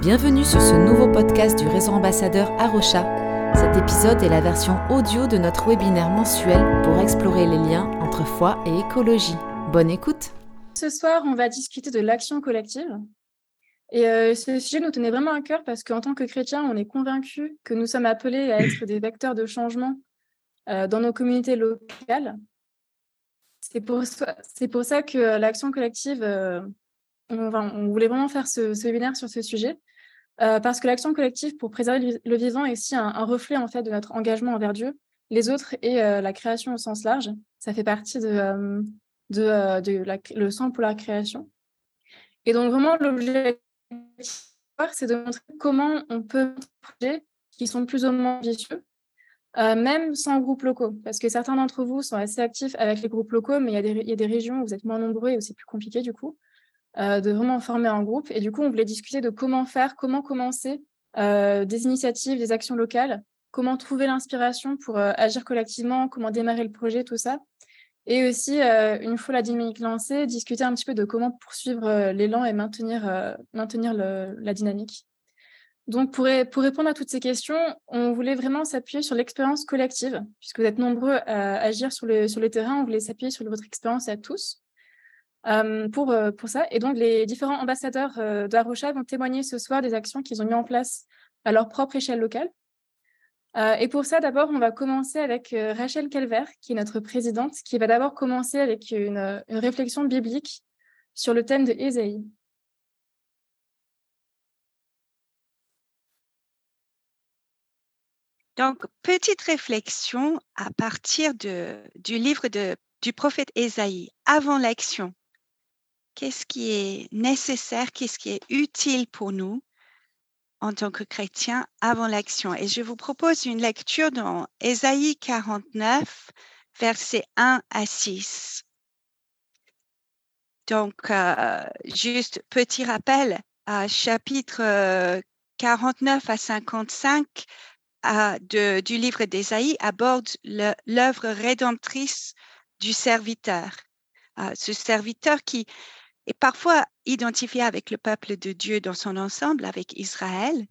Bienvenue sur ce nouveau podcast du réseau ambassadeur Arocha. Cet épisode est la version audio de notre webinaire mensuel pour explorer les liens entre foi et écologie. Bonne écoute Ce soir, on va discuter de l'action collective. Et euh, ce sujet nous tenait vraiment à cœur parce qu'en tant que chrétiens, on est convaincus que nous sommes appelés à être des vecteurs de changement euh, dans nos communautés locales. C'est pour, ça que l'action collective euh, on, voulait vraiment faire ce, webinaire sur ce sujet. Euh, parce que l'action collective pour préserver le vivant est aussi un, reflet en fait de notre engagement envers Dieu, les autres et euh, la création au sens large. Ça fait partie de, euh, de, le sang pour la création. Et donc vraiment l'objectif, c'est de montrer comment on peut projets qui sont plus ou moins ambitieux, même sans groupes locaux, parce que certains d'entre vous sont assez actifs avec les groupes locaux, mais il y, y, a des régions où vous êtes moins nombreux et où c'est plus compliqué du coup. Euh, de vraiment former un groupe. Et du coup, on voulait discuter de comment faire, comment commencer euh, des initiatives, des actions locales, comment trouver l'inspiration pour euh, agir collectivement, comment démarrer le projet, tout ça. Et aussi, une fois la dynamique lancée, discuter un petit peu de comment poursuivre l'élan et maintenir, maintenir la dynamique. Donc, pour, pour, répondre à toutes ces questions, on voulait vraiment s'appuyer sur l'expérience collective, puisque vous êtes nombreux à agir sur le, sur le terrain, on voulait s'appuyer sur votre expérience à tous. Euh, pour, euh, pour ça. Et donc, les différents ambassadeurs euh, d'Arocha vont témoigner ce soir des actions qu'ils ont mis en place à leur propre échelle locale. et pour ça, d'abord, on va commencer avec Rachel Calvert, qui est notre présidente, qui va d'abord commencer avec une, une, réflexion biblique sur le thème de Ésaïe. Donc, petite réflexion à partir de, du livre de, du prophète Ésaïe, avant l'action qu'est-ce qui est nécessaire, qu'est-ce qui est utile pour nous en tant que chrétiens avant l'action. Et je vous propose une lecture dans Ésaïe 49, versets 1 à 6. Donc, euh, juste petit rappel, à chapitre 49 à 55 du livre d'Ésaïe aborde l'œuvre rédemptrice du serviteur. ce serviteur qui et parfois identifié avec le peuple de Dieu dans son ensemble, avec Israël,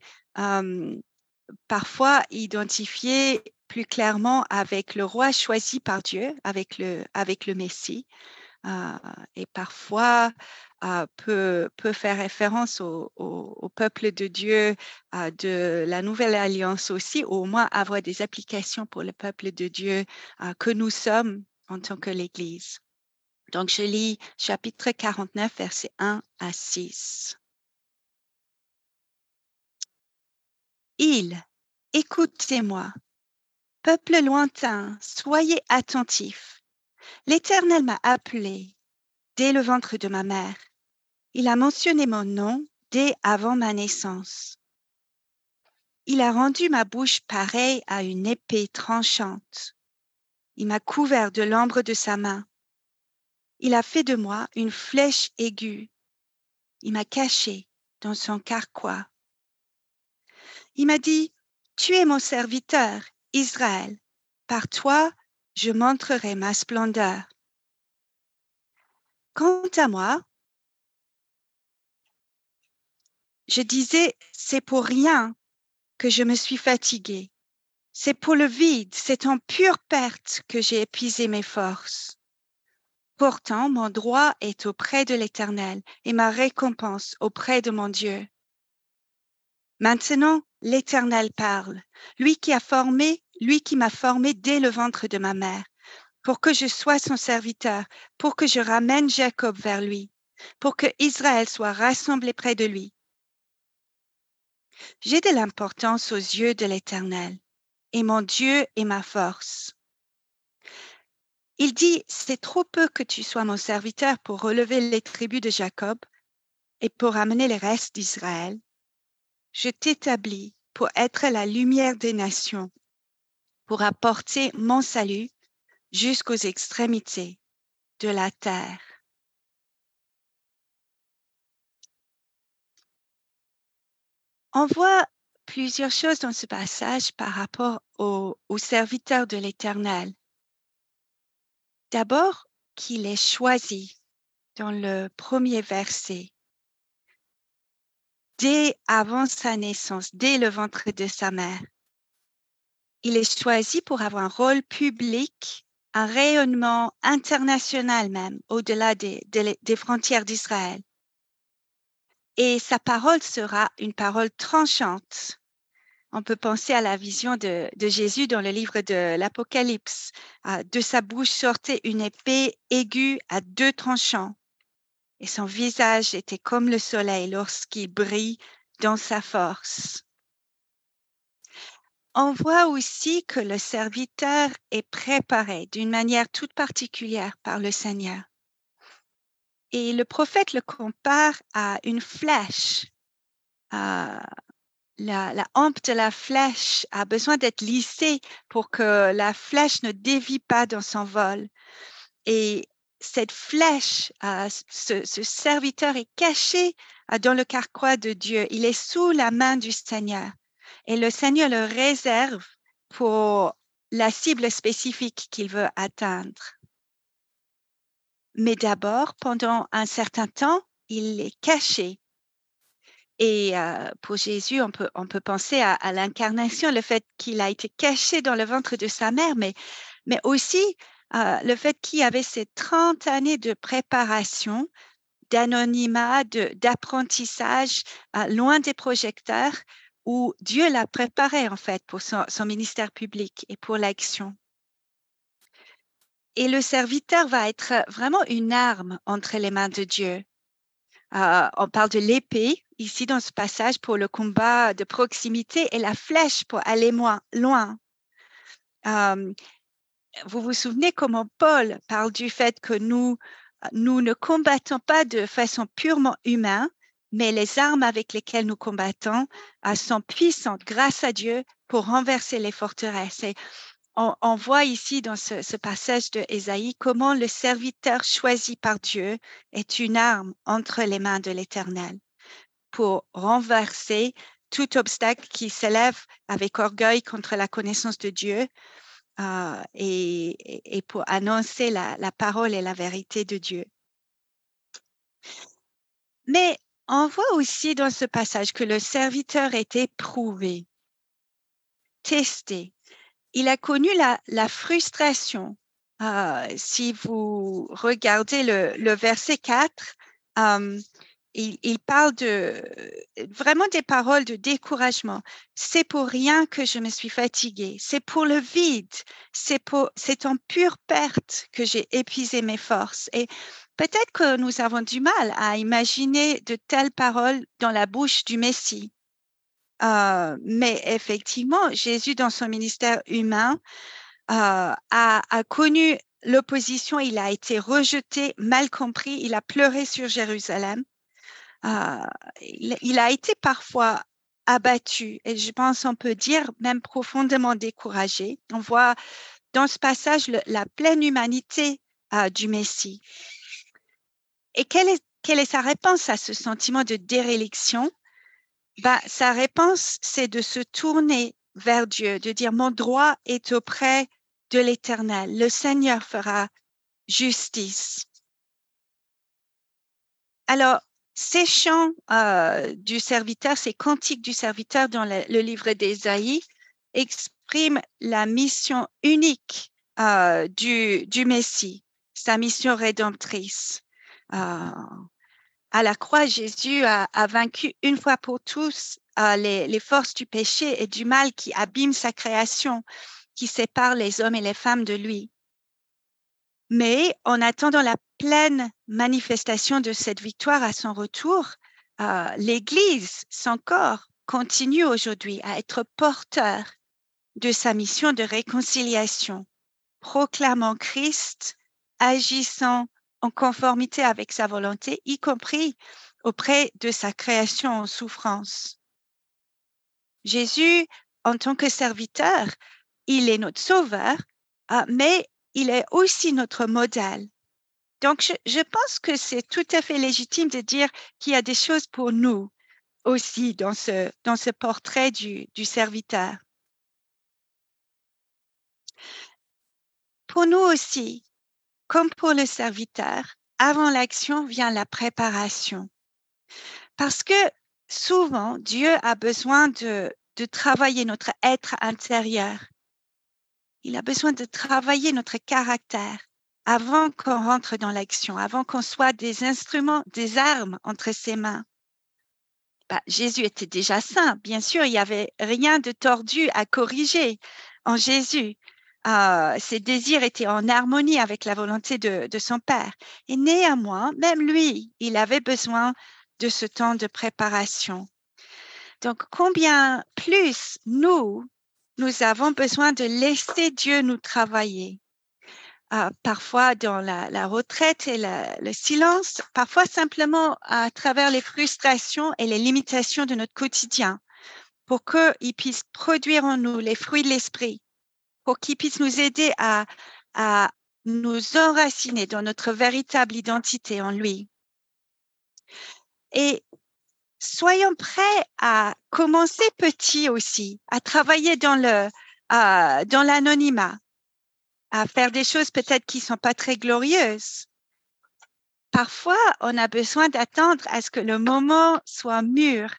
parfois identifié plus clairement avec le roi choisi par Dieu, avec le, avec le Messie, et parfois peut, peut faire référence au, au, peuple de Dieu de la nouvelle alliance aussi, ou au moins avoir des applications pour le peuple de Dieu que nous sommes en tant que l'Église. Donc, je lis chapitre 49, versets 1 à 6. Il, écoutez-moi, peuple lointain, soyez attentifs. L'Éternel m'a appelé dès le ventre de ma mère. Il a mentionné mon nom dès avant ma naissance. Il a rendu ma bouche pareille à une épée tranchante. Il m'a couvert de l'ombre de sa main. Il a fait de moi une flèche aiguë. Il m'a caché dans son carquois. Il m'a dit, Tu es mon serviteur, Israël. Par toi, je montrerai ma splendeur. Quant à moi, je disais, c'est pour rien que je me suis fatiguée. C'est pour le vide, c'est en pure perte que j'ai épuisé mes forces. Pourtant, mon droit est auprès de l'Éternel et ma récompense auprès de mon Dieu. Maintenant, l'Éternel parle, lui qui a formé, lui qui m'a formé dès le ventre de ma mère, pour que je sois son serviteur, pour que je ramène Jacob vers lui, pour que Israël soit rassemblé près de lui. J'ai de l'importance aux yeux de l'Éternel, et mon Dieu est ma force. Il dit, c'est trop peu que tu sois mon serviteur pour relever les tribus de Jacob et pour amener les restes d'Israël. Je t'établis pour être la lumière des nations, pour apporter mon salut jusqu'aux extrémités de la terre. On voit plusieurs choses dans ce passage par rapport aux au serviteurs de l'Éternel. D'abord, qu'il est choisi dans le premier verset. dès avant sa naissance, dès le ventre de sa mère. Il est choisi pour avoir un rôle public, un rayonnement international même, au-delà des, frontières d'Israël. Et sa parole sera une parole tranchante. On peut penser à la vision de, Jésus dans le livre de l'Apocalypse. De sa bouche sortait une épée aiguë à deux tranchants et son visage était comme le soleil lorsqu'il brille dans sa force. On voit aussi que le serviteur est préparé d'une manière toute particulière par le Seigneur. Et le prophète le compare à une flèche. La, hampe de la flèche a besoin d'être lissée pour que la flèche ne dévie pas dans son vol. Et cette flèche, ce, serviteur est caché dans le carquois de Dieu. Il est sous la main du Seigneur. Et le Seigneur le réserve pour la cible spécifique qu'il veut atteindre. Mais d'abord, pendant un certain temps, il est caché. Et pour Jésus, on peut, penser à, l'incarnation, le fait qu'il a été caché dans le ventre de sa mère, mais, aussi le fait qu'il avait ces 30 années de préparation, d'anonymat, d'apprentissage, loin des projecteurs, où Dieu l'a préparé en fait pour son, ministère public et pour l'action. Et le serviteur va être vraiment une arme entre les mains de Dieu. On parle de l'épée ici dans ce passage pour le combat de proximité et la flèche pour aller moins loin vous vous souvenez comment Paul parle du fait que nous, nous ne combattons pas de façon purement humaine, mais les armes avec lesquelles nous combattons sont puissantes grâce à Dieu pour renverser les forteresses. Et on, voit ici dans ce, passage de Ésaïe comment le serviteur choisi par Dieu est une arme entre les mains de l'Éternel pour renverser tout obstacle qui s'élève avec orgueil contre la connaissance de Dieu ah, et, pour annoncer la, parole et la vérité de Dieu. Mais on voit aussi dans ce passage que le serviteur est éprouvé, testé. Il a connu la, frustration. Ah, si vous regardez le, verset 4, il, parle de vraiment des paroles de découragement. C'est pour rien que je me suis fatiguée. C'est pour le vide. C'est en pure perte que j'ai épuisé mes forces. Et peut-être que nous avons du mal à imaginer de telles paroles dans la bouche du Messie. Euh, mais effectivement, Jésus, dans son ministère humain, euh, a, connu l'opposition, il a été rejeté, mal compris, il a pleuré sur Jérusalem. Ah, il, a été parfois abattu et je pense on peut dire même profondément découragé. On voit dans ce passage la pleine humanité du Messie. Et quelle est, quelle est sa réponse à ce sentiment de déréliction? Bah, Sa réponse, c'est de se tourner vers Dieu, de dire mon droit est auprès de l'Éternel. Le Seigneur fera justice. Alors, ces chants euh, du serviteur, ces cantiques du serviteur dans le, livre d'Ésaïe expriment la mission unique euh, du, du, Messie, sa mission rédemptrice. Euh, à la croix, Jésus a, vaincu une fois pour tous les, les, forces du péché et du mal qui abîment sa création, qui séparent les hommes et les femmes de lui. Mais en attendant la pleine manifestation de cette victoire à son retour, euh, l'Église, son corps, continue aujourd'hui à être porteur de sa mission de réconciliation, proclamant Christ, agissant en conformité avec sa volonté, y compris auprès de sa création en souffrance. Jésus, en tant que serviteur, il est notre sauveur, euh, mais il est aussi notre modèle. Donc, je, pense que c'est tout à fait légitime de dire qu'il y a des choses pour nous aussi dans ce, dans ce portrait du serviteur. Pour nous aussi, comme pour le serviteur, avant l'action vient la préparation. Parce que souvent, Dieu a besoin de, travailler notre être intérieur. Il a besoin de travailler notre caractère avant qu'on rentre dans l'action, avant qu'on soit des instruments, des armes entre ses mains. Bah, Jésus était déjà saint, bien sûr, il n'y avait rien de tordu à corriger en Jésus. Euh, ses désirs étaient en harmonie avec la volonté de, de son Père. Et néanmoins, même lui, il avait besoin de ce temps de préparation. Donc, combien plus nous, nous avons besoin de laisser Dieu nous travailler? Euh, parfois dans la, retraite et le silence, parfois simplement à travers les frustrations et les limitations de notre quotidien, pour qu'il puisse produire en nous les fruits de l'esprit, pour qu'il puisse nous aider à, nous enraciner dans notre véritable identité en lui. Et soyons prêts à commencer petit aussi, à travailler dans le dans l'anonymat, à faire des choses peut-être qui sont pas très glorieuses. Parfois, on a besoin d'attendre à ce que le moment soit mûr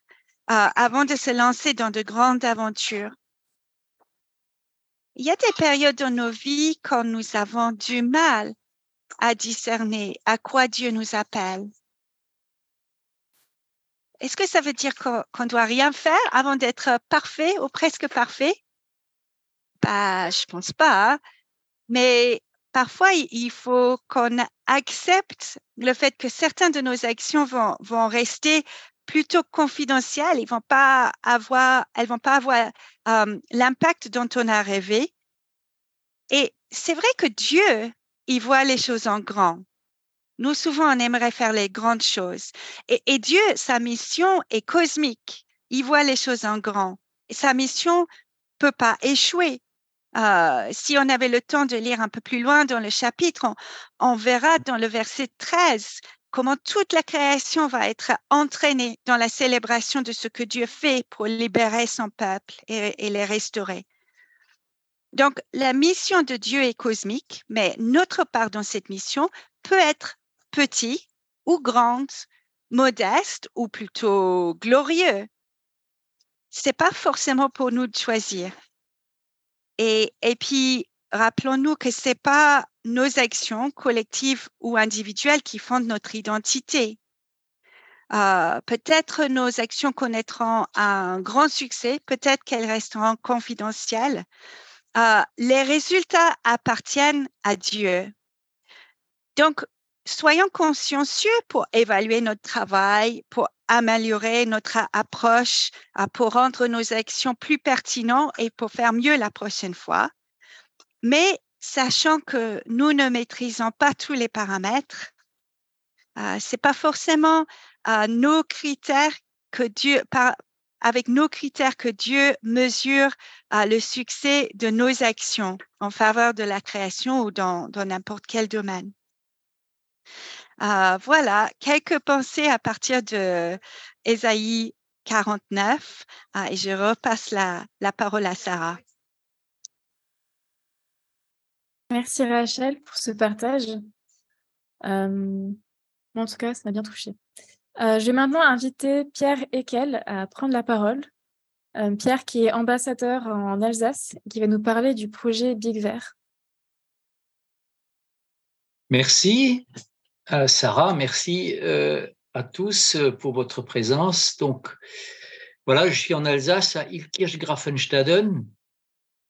euh, avant de se lancer dans de grandes aventures. Il y a des périodes dans nos vies quand nous avons du mal à discerner à quoi Dieu nous appelle. Est-ce que ça veut dire qu'on ne doit rien faire avant d'être parfait ou presque parfait? Bah, je pense pas. Hein. Mais parfois, il faut qu'on accepte le fait que certaines de nos actions vont, vont rester plutôt confidentielles. Ils vont pas avoir, elles vont pas avoir l'impact dont on a rêvé. Et c'est vrai que Dieu, il voit les choses en grand. Nous, souvent, on aimerait faire les grandes choses. Et, Dieu, sa mission est cosmique. Il voit les choses en grand. Sa mission peut pas échouer. Euh, si on avait le temps de lire un peu plus loin dans le chapitre, on, verra dans le verset 13 comment toute la création va être entraînée dans la célébration de ce que Dieu fait pour libérer son peuple et, les restaurer. Donc, la mission de Dieu est cosmique, mais notre part dans cette mission peut être petit ou grande, modeste ou plutôt glorieux. C'est pas forcément pour nous de choisir. Et, et puis, rappelons-nous que c'est pas nos actions collectives ou individuelles qui fondent notre identité. Euh, peut-être nos actions connaîtront un grand succès, peut-être qu'elles resteront confidentielles. Euh, les résultats appartiennent à Dieu. Donc, soyons consciencieux pour évaluer notre travail, pour améliorer notre approche, euh, pour rendre nos actions plus pertinentes et pour faire mieux la prochaine fois. Mais sachant que nous ne maîtrisons pas tous les paramètres, euh, c'est pas forcément euh, nos critères que Dieu, par, avec nos critères que Dieu mesure euh, le succès de nos actions en faveur de la création ou dans n'importe quel domaine. Euh, voilà, quelques pensées à partir de Ésaïe 49 euh, et je repasse la, la parole à Sarah. Merci Rachel pour ce partage. Euh, en tout cas, ça m'a bien touché. je vais maintenant inviter Pierre Ekel à prendre la parole. Pierre qui est ambassadeur en Alsace, qui va nous parler du projet Big Vert. Merci. Sarah, merci euh, à tous euh, pour votre présence. Donc, voilà, je suis en Alsace, à Ilkirch-Grafenstaden,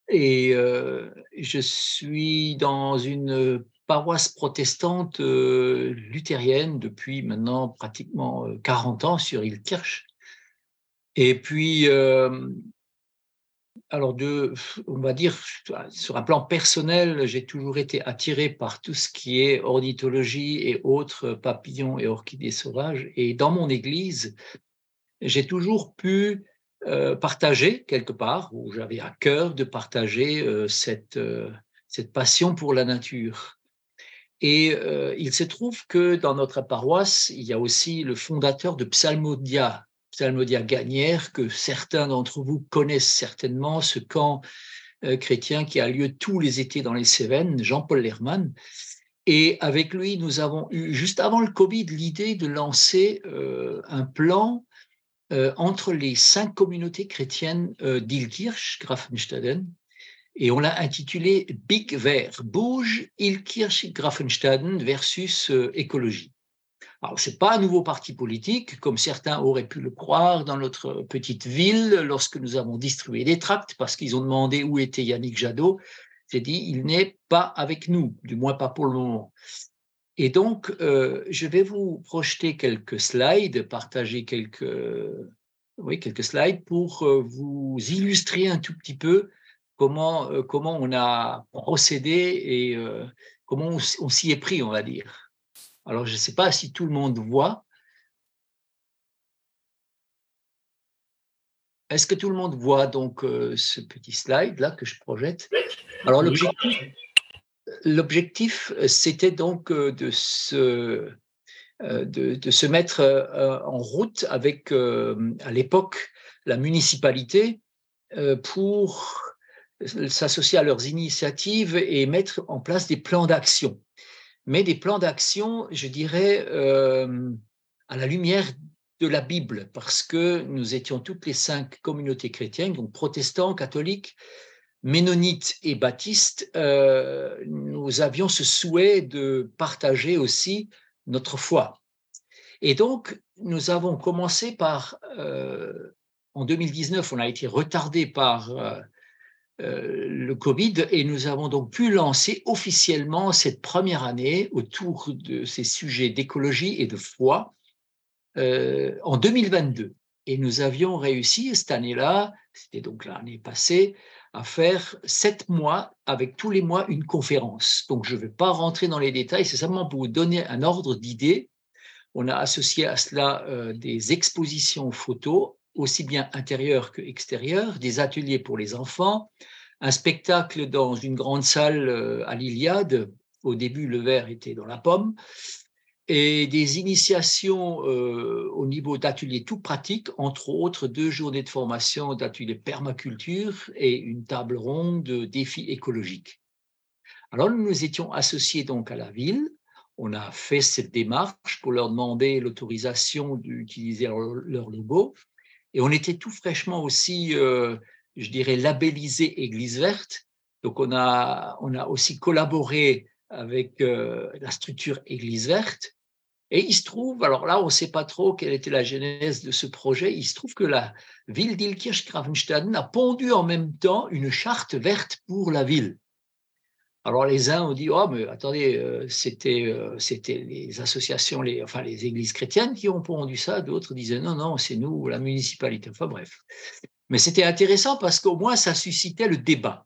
et euh, je suis dans une paroisse protestante luthérienne depuis maintenant pratiquement 40 ans sur Ilkirch. Et puis, alors on va dire, sur un plan personnel, j'ai toujours été attiré par tout ce qui est ornithologie et autres papillons et orchidées sauvages. Et dans mon église, j'ai toujours pu euh, partager quelque part, où j'avais à cœur de partager euh, cette, euh, cette passion pour la nature. Et il se trouve que dans notre paroisse, il y a aussi le fondateur de Psalmodia, Psalmodia Gagnère, que certains d'entre vous connaissent certainement, ce camp euh, chrétien qui a lieu tous les étés dans les Cévennes, Jean-Paul Lerman. Et avec lui, nous avons eu, juste avant le Covid, l'idée de lancer euh, un plan entre les cinq communautés chrétiennes d'Ilkirch, Grafenstaden, et on l'a intitulé Big Vert, Bouge, Ilkirch, Grafenstaden versus écologie. Alors, ce n'est pas un nouveau parti politique, comme certains auraient pu le croire dans notre petite ville lorsque nous avons distribué des tracts parce qu'ils ont demandé où était Yannick Jadot. J'ai dit, il n'est pas avec nous, du moins pas pour le moment. Et donc, euh, je vais vous projeter quelques slides, partager quelques, oui, quelques slides pour euh, vous illustrer un tout petit peu comment, euh, comment on a procédé et comment on s'y est pris, on va dire. Alors, je ne sais pas si tout le monde voit. Est-ce que tout le monde voit donc euh, ce petit slide là que je projette? Alors l'objectif, euh, c'était donc euh, de se, de, se mettre en route avec à l'époque la municipalité pour s'associer à leurs initiatives et mettre en place des plans d'action. Mais des plans d'action, je dirais, euh, à la lumière de la Bible, parce que nous étions toutes les cinq communautés chrétiennes, donc protestants, catholiques, ménonites et baptistes, euh, nous avions ce souhait de partager aussi notre foi. Et donc, nous avons commencé par, euh, en 2019, on a été retardé par euh, le Covid et nous avons donc pu lancer officiellement cette première année autour de ces sujets d'écologie et de foi en 2022. Et nous avions réussi cette année-là, c'était donc l'année passée, à faire sept mois avec tous les mois une conférence. Donc je ne vais pas rentrer dans les détails, c'est simplement pour vous donner un ordre d'idée. On a associé à cela euh, des expositions photos aussi bien intérieur que extérieur, des ateliers pour les enfants, un spectacle dans une grande salle euh, à l'Iliade. Au début, le verre était dans la pomme. Et des initiations euh, au niveau d'ateliers tout pratiques, entre autres deux journées de formation d'ateliers permaculture et une table ronde de défis écologiques. Alors nous nous étions associés donc à la ville. On a fait cette démarche pour leur demander l'autorisation d'utiliser leur logo. Et on était tout fraîchement aussi, euh, je dirais, labellisé Église verte. Donc on a, on a aussi collaboré avec euh, la structure Église verte. Et il se trouve, alors là, on ne sait pas trop quelle était la genèse de ce projet, il se trouve que la ville d'Ilkirch-Gravenstaden a pondu en même temps une charte verte pour la ville. Alors les uns ont dit oh mais attendez euh, c'était euh, c'était les associations les enfin les églises chrétiennes qui ont pondu ça d'autres disaient non non c'est nous la municipalité enfin bref mais c'était intéressant parce qu'au moins ça suscitait le débat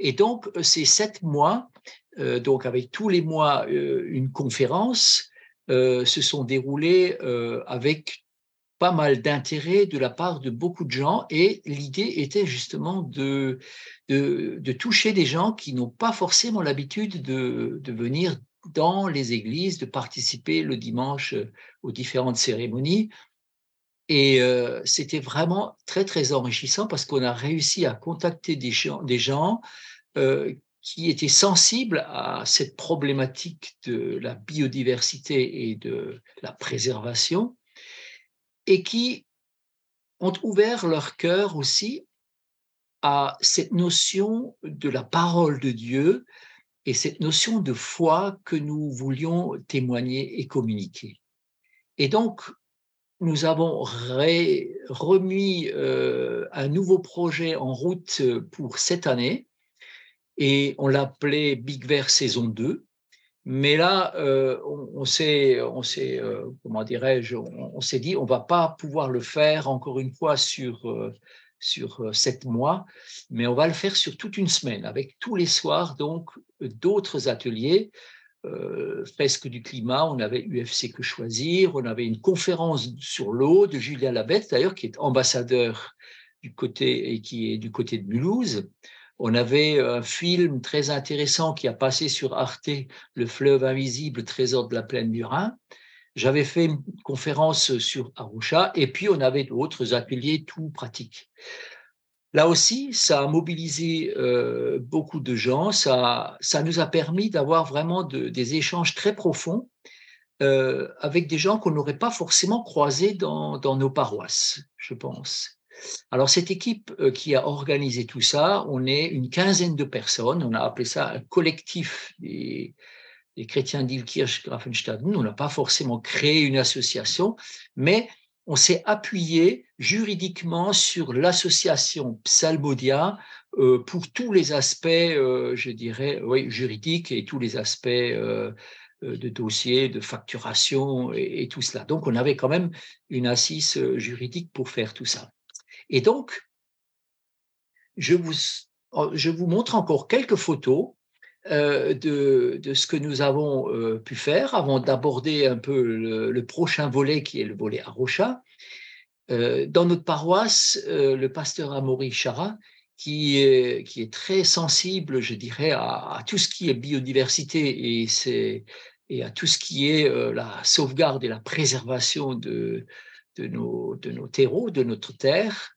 et donc ces sept mois euh, donc avec tous les mois une conférence se sont déroulés avec pas mal d'intérêt de la part de beaucoup de gens et l'idée était justement de, de, toucher des gens qui n'ont pas forcément l'habitude de, de, venir dans les églises, de participer le dimanche aux différentes cérémonies. Et euh, c'était vraiment très, très enrichissant parce qu'on a réussi à contacter des gens, des gens euh, qui étaient sensibles à cette problématique de la biodiversité et de la préservation et qui ont ouvert leur cœur aussi à cette notion de la parole de Dieu et cette notion de foi que nous voulions témoigner et communiquer. Et donc, nous avons remis euh, un nouveau projet en route pour cette année et on l'appelait Big Ver saison 2. Mais là, euh, on, s'est, on s'est, euh, comment dirais-je, on, s'est dit, on va pas pouvoir le faire encore une fois sur euh, sur sept mois, mais on va le faire sur toute une semaine, avec tous les soirs donc d'autres ateliers. fresque du climat, on avait UFC que choisir, on avait une conférence sur l'eau de Julien Labette d'ailleurs, qui est ambassadeur du côté et qui est du côté de Mulhouse. On avait un film très intéressant qui a passé sur Arte, Le fleuve invisible, trésor de la plaine du Rhin. J'avais fait une conférence sur Arusha et puis on avait d'autres ateliers tout pratiques. Là aussi, ça a mobilisé euh, beaucoup de gens, ça, nous a permis d'avoir vraiment des échanges très profonds avec des gens qu'on n'aurait pas forcément croisés dans, nos paroisses, je pense. Alors cette équipe qui a organisé tout ça, on est une quinzaine de personnes, on a appelé ça un collectif des, chrétiens d'Ilkirch Grafenstaden. On n'a pas forcément créé une association, mais on s'est appuyé juridiquement sur l'association Psalmodia euh, pour tous les aspects, euh, je dirais, juridiques et tous les aspects euh, de dossier, de facturation et, tout cela. Donc, on avait quand même une assise juridique pour faire tout ça. Et donc, je vous, montre encore quelques photos de, de, ce que nous avons pu faire avant d'aborder un peu le, prochain volet qui est le volet Arocha. dans notre paroisse, le pasteur Amaury Chara qui est, très sensible, je dirais, à, tout ce qui est biodiversité et, à tout ce qui est euh, la sauvegarde et la préservation de, nos, de nos terreaux, de notre terre.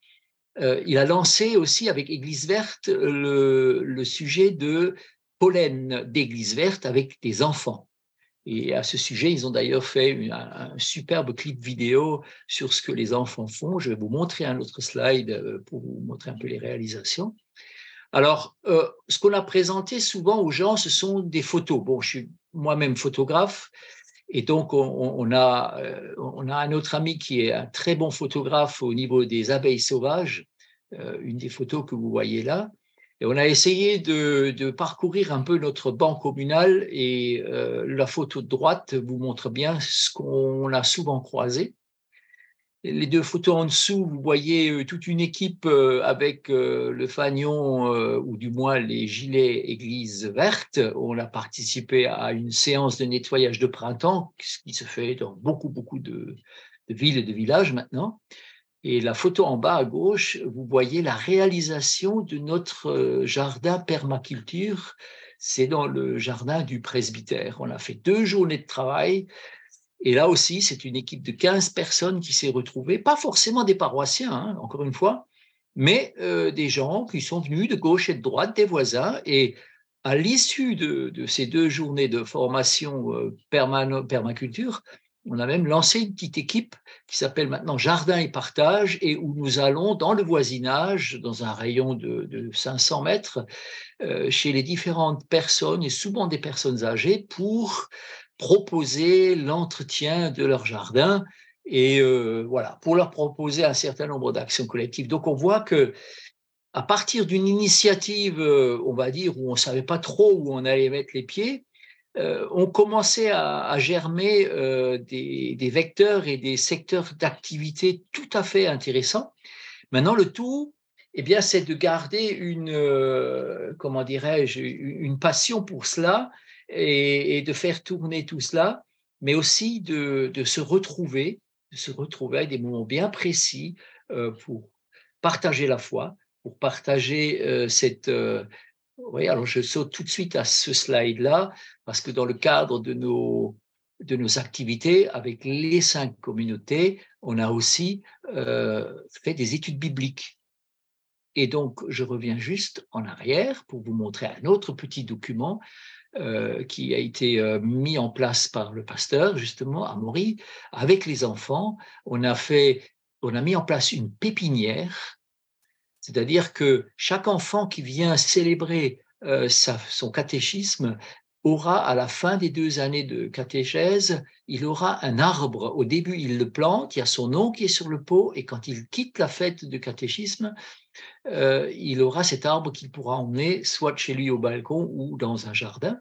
Euh, il a lancé aussi avec Église verte le, le sujet de pollen d'église verte avec des enfants. Et à ce sujet, ils ont d'ailleurs fait un, superbe clip vidéo sur ce que les enfants font. Je vais vous montrer un autre slide euh, pour vous montrer un peu les réalisations. Alors, euh, ce qu'on a présenté souvent aux gens, ce sont des photos. Bon, je suis moi-même photographe, et donc on, a, euh, on a un autre ami qui est un très bon photographe au niveau des abeilles sauvages, une des photos que vous voyez là. Et on a essayé de, parcourir un peu notre banc communal et euh, la photo de droite vous montre bien ce qu'on a souvent croisé. Les deux photos en dessous, vous voyez euh, toute une équipe euh, avec le fanion ou du moins les gilets église verte. On a participé à une séance de nettoyage de printemps, ce qui se fait dans beaucoup, beaucoup de, de villes et de villages maintenant. Et la photo en bas à gauche, vous voyez la réalisation de notre euh, jardin permaculture. C'est dans le jardin du presbytère. On a fait deux journées de travail. Et là aussi, c'est une équipe de 15 personnes qui s'est retrouvée, pas forcément des paroissiens, hein, encore une fois, mais euh, des gens qui sont venus de gauche et de droite, des voisins. Et à l'issue de, ces deux journées de formation euh, permaculture, on a même lancé une petite équipe qui s'appelle maintenant Jardin et Partage et où nous allons dans le voisinage, dans un rayon de, 500 mètres, euh, chez les différentes personnes et souvent des personnes âgées pour proposer l'entretien de leur jardin et euh, voilà, pour leur proposer un certain nombre d'actions collectives. Donc on voit que à partir d'une initiative, euh, on va dire, où on ne savait pas trop où on allait mettre les pieds, euh, ont commencé à, germer des, vecteurs et des secteurs d'activité tout à fait intéressants. Maintenant, le tout, eh bien, c'est de garder une, comment dirais-je, une passion pour cela et, de faire tourner tout cela, mais aussi de, se retrouver, de se retrouver à des moments bien précis pour partager la foi, pour partager cette oui, alors je saute tout de suite à ce slide-là, parce que dans le cadre de nos, de nos activités avec les cinq communautés, on a aussi euh, fait des études bibliques. Et donc, je reviens juste en arrière pour vous montrer un autre petit document euh, qui a été euh, mis en place par le pasteur, justement, à Maury, avec les enfants. On a fait, on a mis en place une pépinière c'est-à-dire que chaque enfant qui vient célébrer euh, son catéchisme aura, à la fin des deux années de catéchèse, il aura un arbre. Au début, il le plante, il y a son nom qui est sur le pot, et quand il quitte la fête de catéchisme, euh, il aura cet arbre qu'il pourra emmener soit chez lui au balcon ou dans un jardin.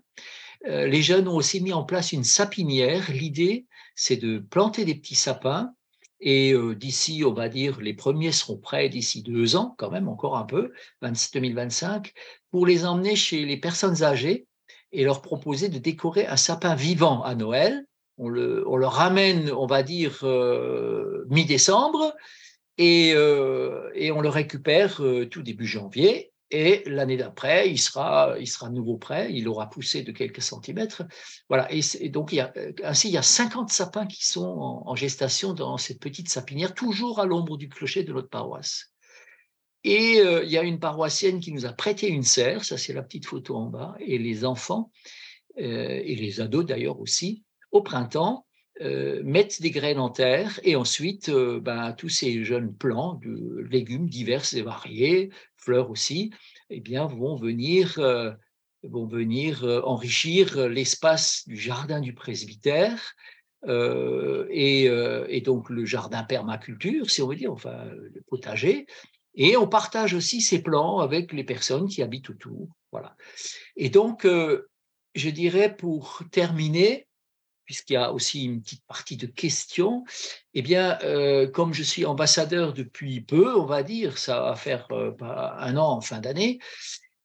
Euh, les jeunes ont aussi mis en place une sapinière. L'idée, c'est de planter des petits sapins et d'ici, on va dire, les premiers seront prêts d'ici deux ans, quand même, encore un peu, 2025, pour les emmener chez les personnes âgées et leur proposer de décorer un sapin vivant à Noël. On le, on le ramène, on va dire, mi-décembre, et, et, on le récupère tout début janvier. Et l'année d'après, il sera, il sera nouveau prêt, il aura poussé de quelques centimètres. Voilà. Et, donc, il y a, ainsi, il y a 50 sapins qui sont en, gestation dans cette petite sapinière, toujours à l'ombre du clocher de notre paroisse. Et euh, il y a une paroissienne qui nous a prêté une serre, ça c'est la petite photo en bas, et les enfants, euh, et les ados d'ailleurs aussi, au printemps, mettent des graines en terre et ensuite ben, tous ces jeunes plants de légumes divers et variés, fleurs aussi, eh bien, vont venir, vont venir enrichir l'espace du jardin du presbytère et, et, donc le jardin permaculture, si on veut dire, enfin le potager. Et on partage aussi ces plants avec les personnes qui habitent autour. Voilà. Et donc, je dirais pour terminer, puisqu'il y a aussi une petite partie de questions, eh bien, euh, comme je suis ambassadeur depuis peu, on va dire, ça va faire euh, un an en fin d'année,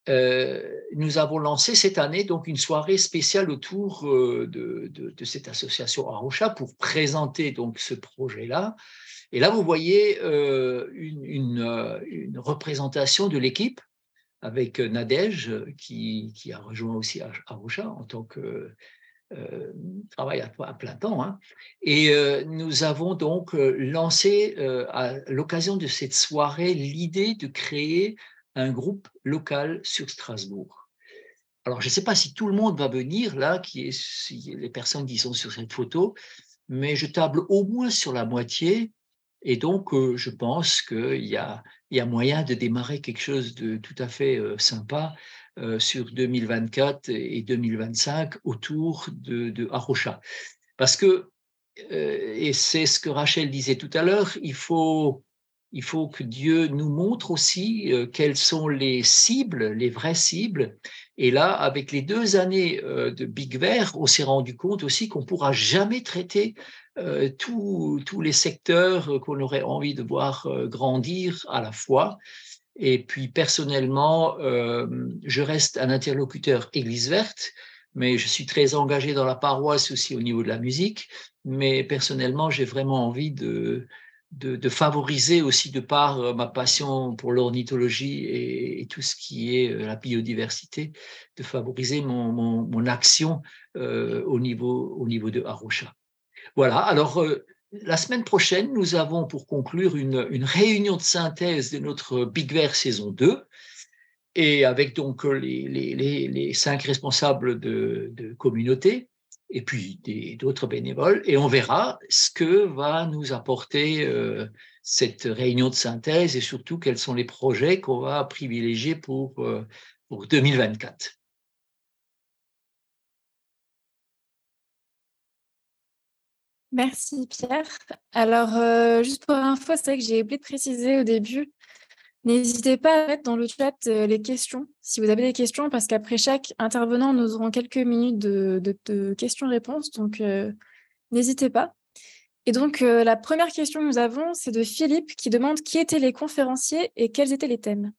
euh, nous avons lancé cette année donc une soirée spéciale autour de, cette association Arrocha pour présenter donc ce projet-là. Et là, vous voyez une, une, représentation de l'équipe avec Nadège qui, a rejoint aussi Arrocha en tant que euh, travaille à, plein temps. Hein. Et euh, nous avons donc euh, lancé à l'occasion de cette soirée l'idée de créer un groupe local sur Strasbourg. Alors, je ne sais pas si tout le monde va venir là, qui est les personnes qui sont sur cette photo, mais je table au moins sur la moitié. Et donc, je pense qu'il y a, y a moyen de démarrer quelque chose de tout à fait sympa euh, sur 2024 et 2025 autour de, de. Parce que, euh, et c'est ce que Rachel disait tout à l'heure, il faut, il faut que Dieu nous montre aussi euh, quelles sont les cibles, les vraies cibles. Et là, avec les deux années de Big Vert, on s'est rendu compte aussi qu'on pourra jamais traiter tous, tous les secteurs qu'on aurait envie de voir grandir à la fois. Et puis personnellement, euh, je reste un interlocuteur Église verte, mais je suis très engagé dans la paroisse aussi au niveau de la musique. Mais personnellement, j'ai vraiment envie de, favoriser aussi de par euh, ma passion pour l'ornithologie et, tout ce qui est euh, la biodiversité, de favoriser mon, mon, action au, niveau, au niveau de Arusha. Voilà, alors la semaine prochaine, nous avons pour conclure une, réunion de synthèse de notre Big Bear saison 2, et avec donc les, cinq responsables de, communauté, et puis d'autres bénévoles, et on verra ce que va nous apporter euh, cette réunion de synthèse et surtout quels sont les projets qu'on va privilégier euh, pour 2024. Merci Pierre. Alors, euh, juste pour info, c'est vrai que j'ai oublié de préciser au début, n'hésitez pas à mettre dans le chat euh, les questions, si vous avez des questions, parce qu'après chaque intervenant, nous aurons quelques minutes de, questions-réponses, donc euh, n'hésitez pas. Et donc, la première question que nous avons, c'est de Philippe qui demande qui étaient les conférenciers et quels étaient les thèmes.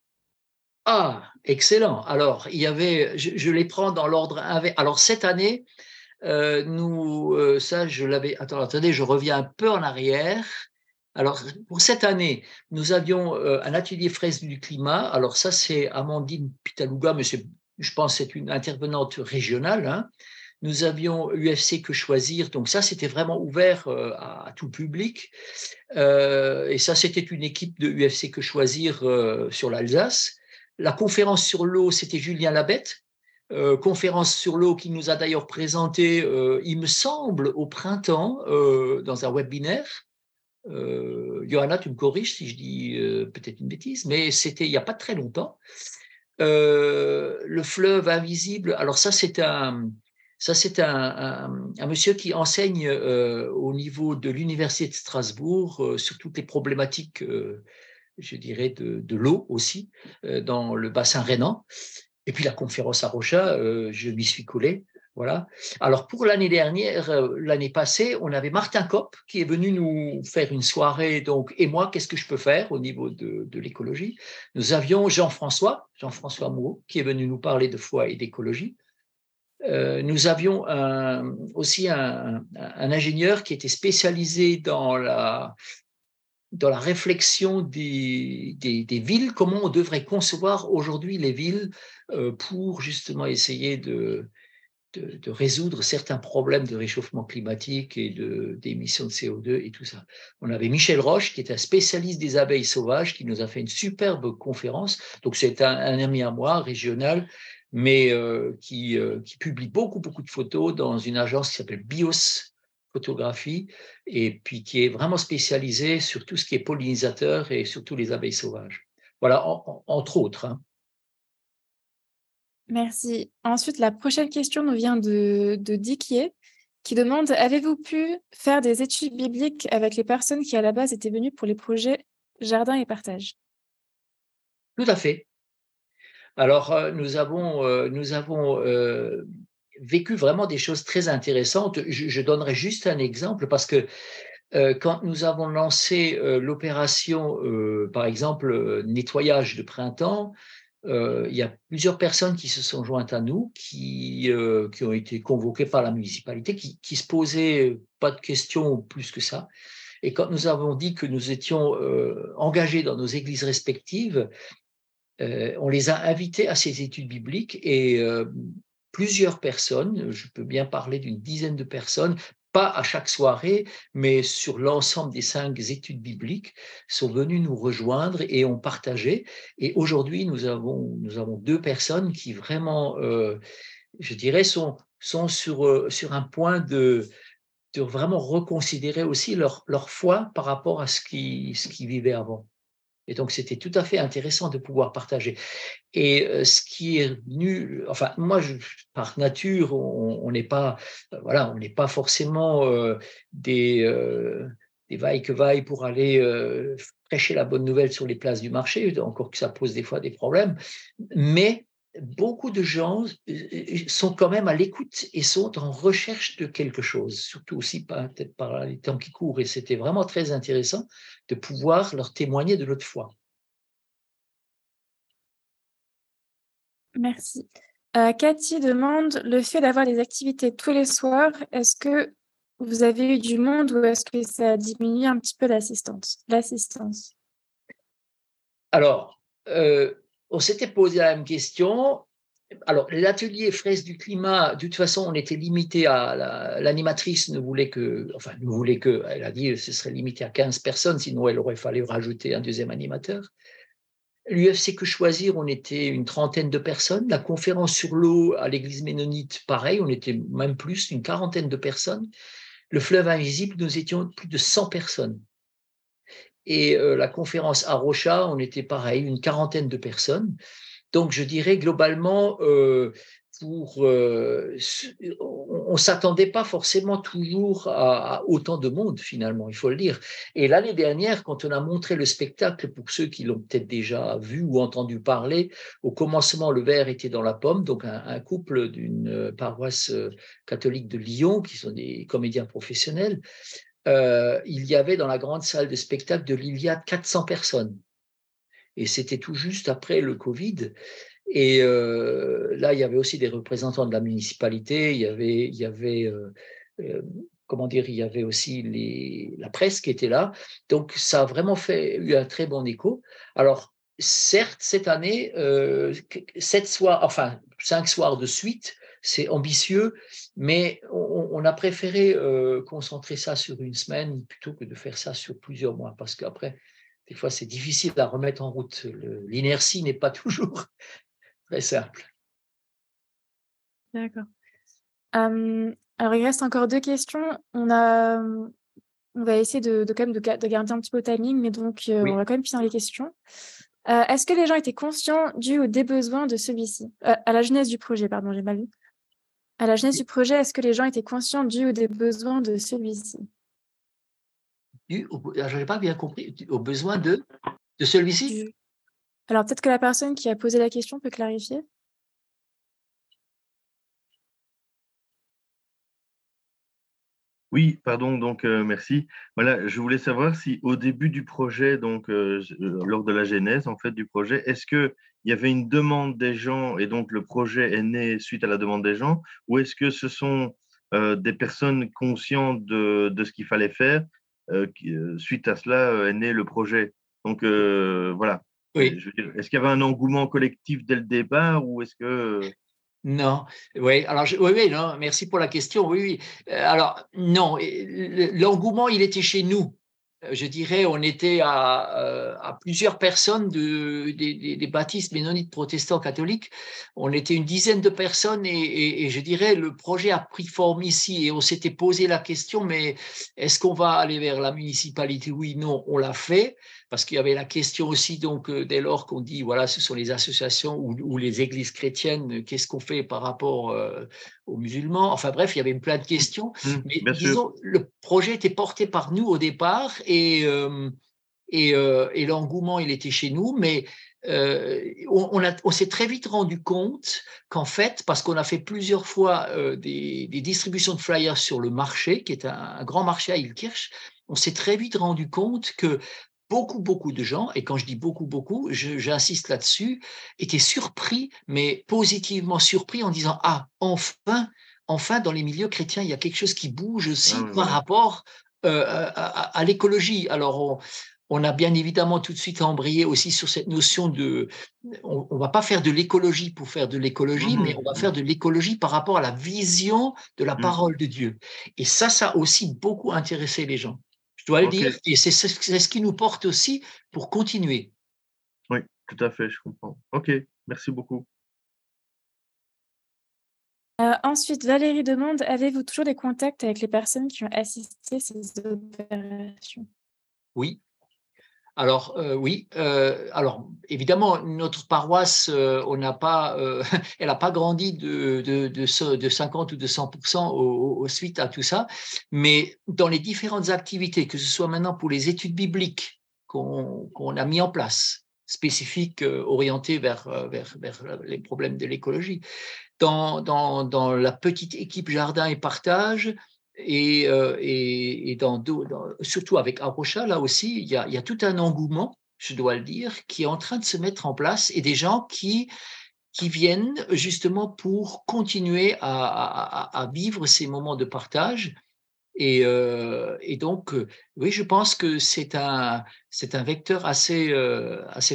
Ah, excellent. Alors, il y avait, je, je les prends dans l'ordre. Alors, cette année, euh, nous, euh, ça, je l'avais. Attends, attendez, je reviens un peu en arrière. Alors, pour cette année, nous avions euh, un atelier fraise du climat. Alors, ça, c'est Amandine Pitaluga, mais je pense c'est une intervenante régionale. Hein. Nous avions UFC Que Choisir, donc ça, c'était vraiment ouvert à, tout public. et ça, c'était une équipe de UFC Que Choisir sur l'Alsace. La conférence sur l'eau, c'était Julien Labette, euh, conférence sur l'eau qui nous a d'ailleurs présenté, euh, il me semble, au printemps, euh, dans un webinaire. Johanna, tu me corriges si je dis peut-être une bêtise, mais c'était il n'y a pas très longtemps. le fleuve invisible, alors ça c'est un, un, monsieur qui enseigne au niveau de l'université de Strasbourg sur toutes les problématiques, je dirais, de, de l'eau aussi dans le bassin rhénan. Et puis la conférence à Rocha, euh, je m'y suis collé. Voilà. Alors pour l'année dernière, euh, l'année passée, on avait Martin Kopp qui est venu nous faire une soirée. Donc et moi, qu'est-ce que je peux faire au niveau de, l'écologie? Nous avions Jean-François, Jean-François Moreau, qui est venu nous parler de foi et d'écologie. Euh, nous avions aussi un, ingénieur qui était spécialisé dans la, dans la réflexion des, des, villes, comment on devrait concevoir aujourd'hui les villes euh, pour justement essayer de, de, résoudre certains problèmes de réchauffement climatique et d'émissions de, CO2 et tout ça. On avait Michel Roche, qui est un spécialiste des abeilles sauvages, qui nous a fait une superbe conférence. Donc c'est un, ami à moi, régional, mais euh, qui, euh, qui publie beaucoup, beaucoup de photos dans une agence qui s'appelle BIOS, photographie et puis qui est vraiment spécialisé sur tout ce qui est pollinisateur et surtout les abeilles sauvages. Voilà, entre autres. Hein. Merci. Ensuite, la prochaine question nous vient de, de Dickier qui demande Avez-vous pu faire des études bibliques avec les personnes qui à la base étaient venues pour les projets Jardin et Partage? Tout à fait. Alors, euh, nous avons, euh, nous avons euh, vécu vraiment des choses très intéressantes. Je, donnerai juste un exemple parce que quand nous avons lancé l'opération, par exemple, nettoyage de printemps, il y a plusieurs personnes qui se sont jointes à nous, qui, qui ont été convoquées par la municipalité, qui, qui se posaient pas de questions plus que ça. Et quand nous avons dit que nous étions engagés dans nos églises respectives, euh, on les a invités à ces études bibliques et euh, plusieurs personnes, je peux bien parler d'une dizaine de personnes, pas à chaque soirée, mais sur l'ensemble des cinq études bibliques, sont venus nous rejoindre et ont partagé. Et aujourd'hui, nous avons, deux personnes qui vraiment, euh, je dirais, sont, sont sur, un point de, vraiment reconsidérer aussi leur, foi par rapport à ce qu'ils qui vivaient avant. Et donc, c'était tout à fait intéressant de pouvoir partager. Et euh, ce qui est venu, enfin, moi, par nature, on n'est pas, euh, voilà, on n'est pas forcément euh, des, des vailles que vailles pour aller prêcher la bonne nouvelle sur les places du marché, encore que ça pose des fois des problèmes. Mais beaucoup de gens sont quand même à l'écoute et sont en recherche de quelque chose, surtout aussi peut-être par les temps qui courent. Et c'était vraiment très intéressant de pouvoir leur témoigner de notre foi. Merci. Euh, Cathy demande, le fait d'avoir des activités tous les soirs, est-ce que vous avez eu du monde ou est-ce que ça a diminué un petit peu l'assistance L'assistance? Alors, euh, on s'était posé la même question. Alors, l'atelier fraises du climat, de toute façon, on était limité à l'animatrice ne voulait que, enfin, ne voulait que, elle a dit que ce serait limité à 15 personnes, sinon elle aurait fallu rajouter un deuxième animateur. L'UFC Que Choisir, on était une trentaine de personnes. La conférence sur l'eau à l'église ménonite, pareil, on était même plus, une quarantaine de personnes. Le fleuve invisible, nous étions plus de 100 personnes. Et euh, la conférence à Rocha, on était pareil, une quarantaine de personnes. Donc, je dirais globalement, euh, euh, on ne s'attendait pas forcément toujours à, autant de monde, finalement, il faut le dire. Et l'année dernière, quand on a montré le spectacle, pour ceux qui l'ont peut-être déjà vu ou entendu parler, au commencement, le verre était dans la pomme, donc un couple d'une paroisse catholique de Lyon, qui sont des comédiens professionnels, euh, il y avait dans la grande salle de spectacle de l'Iliade 400 personnes. Et c'était tout juste après le Covid. Et euh, là, il y avait aussi des représentants de la municipalité, il y avait, il y avait euh, comment dire, il y avait aussi la presse qui était là. Donc, ça a vraiment fait, eu un très bon écho. Alors, certes, cette année, sept soirs, enfin, cinq soirs de suite, c'est ambitieux, mais on, a préféré euh, concentrer ça sur une semaine plutôt que de faire ça sur plusieurs mois, parce qu'après, des fois, c'est difficile à remettre en route. L'inertie n'est pas toujours très simple. D'accord. alors, il reste encore deux questions. On a, on va essayer de, quand même de, garder un petit peu le timing, mais donc euh, on va quand même finir les questions. Euh, est-ce que les gens étaient conscients du ou des besoins de celui-ci? À la genèse du projet, pardon, j'ai mal lu. À la genèse du projet, est-ce que les gens étaient conscients du ou des besoins de celui-ci? Je n'ai pas bien compris. Aux besoins de, de celui-ci? Alors peut-être que la personne qui a posé la question peut clarifier. Oui, pardon, donc euh, merci. Voilà, je voulais savoir si au début du projet, donc euh, euh, lors de la genèse en fait du projet, est-ce que il y avait une demande des gens et donc le projet est né suite à la demande des gens, ou est-ce que ce sont des personnes conscientes de, de ce qu'il fallait faire qui, suite à cela est né le projet? Donc voilà. Oui. Est-ce qu'il y avait un engouement collectif dès le départ ou est-ce que non, oui, alors oui, oui, non, merci pour la question. Oui, oui. Euh, alors, non, l'engouement, il était chez nous. je dirais, on était à, euh, à plusieurs personnes de, des, des, baptistes ménonites protestants catholiques. On était une dizaine de personnes et, et, je dirais, le projet a pris forme ici et on s'était posé la question, mais est-ce qu'on va aller vers la municipalité? Oui, non, on l'a fait parce qu'il y avait la question aussi, donc, euh, dès lors qu'on dit, voilà, ce sont les associations ou, ou les églises chrétiennes, qu'est-ce qu'on fait par rapport euh, aux musulmans? Enfin bref, il y avait plein de questions. Mmh, mais disons, le projet était porté par nous au départ et, euh, et, et l'engouement, il était chez nous, mais on, on s'est très vite rendu compte qu'en fait, parce qu'on a fait plusieurs fois des, des, distributions de flyers sur le marché, qui est un, un grand marché à Ilkirch, on s'est très vite rendu compte que beaucoup, beaucoup de gens, et quand je dis beaucoup, beaucoup, j'insiste là-dessus, étaient surpris, mais positivement surpris en disant, ah, enfin, enfin, dans les milieux chrétiens, il y a quelque chose qui bouge aussi ah par rapport euh, à, l'écologie. Alors, on, a bien évidemment tout de suite embrayé aussi sur cette notion de, on, ne va pas faire de l'écologie pour faire de l'écologie, mmh mais on va faire de l'écologie par rapport à la vision de la mmh. parole de Dieu. Et ça, ça a aussi beaucoup intéressé les gens. Je dois le dire. Et c'est ce qui nous porte aussi pour continuer. Oui, tout à fait, je comprends. OK, merci beaucoup. Euh, ensuite, Valérie demande avez-vous toujours des contacts avec les personnes qui ont assisté à ces opérations? Oui, alors euh, oui, euh, alors évidemment notre paroisse, euh, n'a pas, elle n'a pas grandi de, de, de, 50 ou de 100 au, suite à tout ça, mais dans les différentes activités, que ce soit maintenant pour les études bibliques qu'on a mis en place, spécifiques orientées vers, les problèmes de l'écologie, dans la petite équipe jardin et partage, euh, et, dans, surtout avec Arocha, là aussi, il y, a, tout un engouement, je dois le dire, qui est en train de se mettre en place et des gens qui, viennent justement pour continuer à, vivre ces moments de partage. Et, euh, donc, euh, oui, je pense que c'est un, vecteur assez,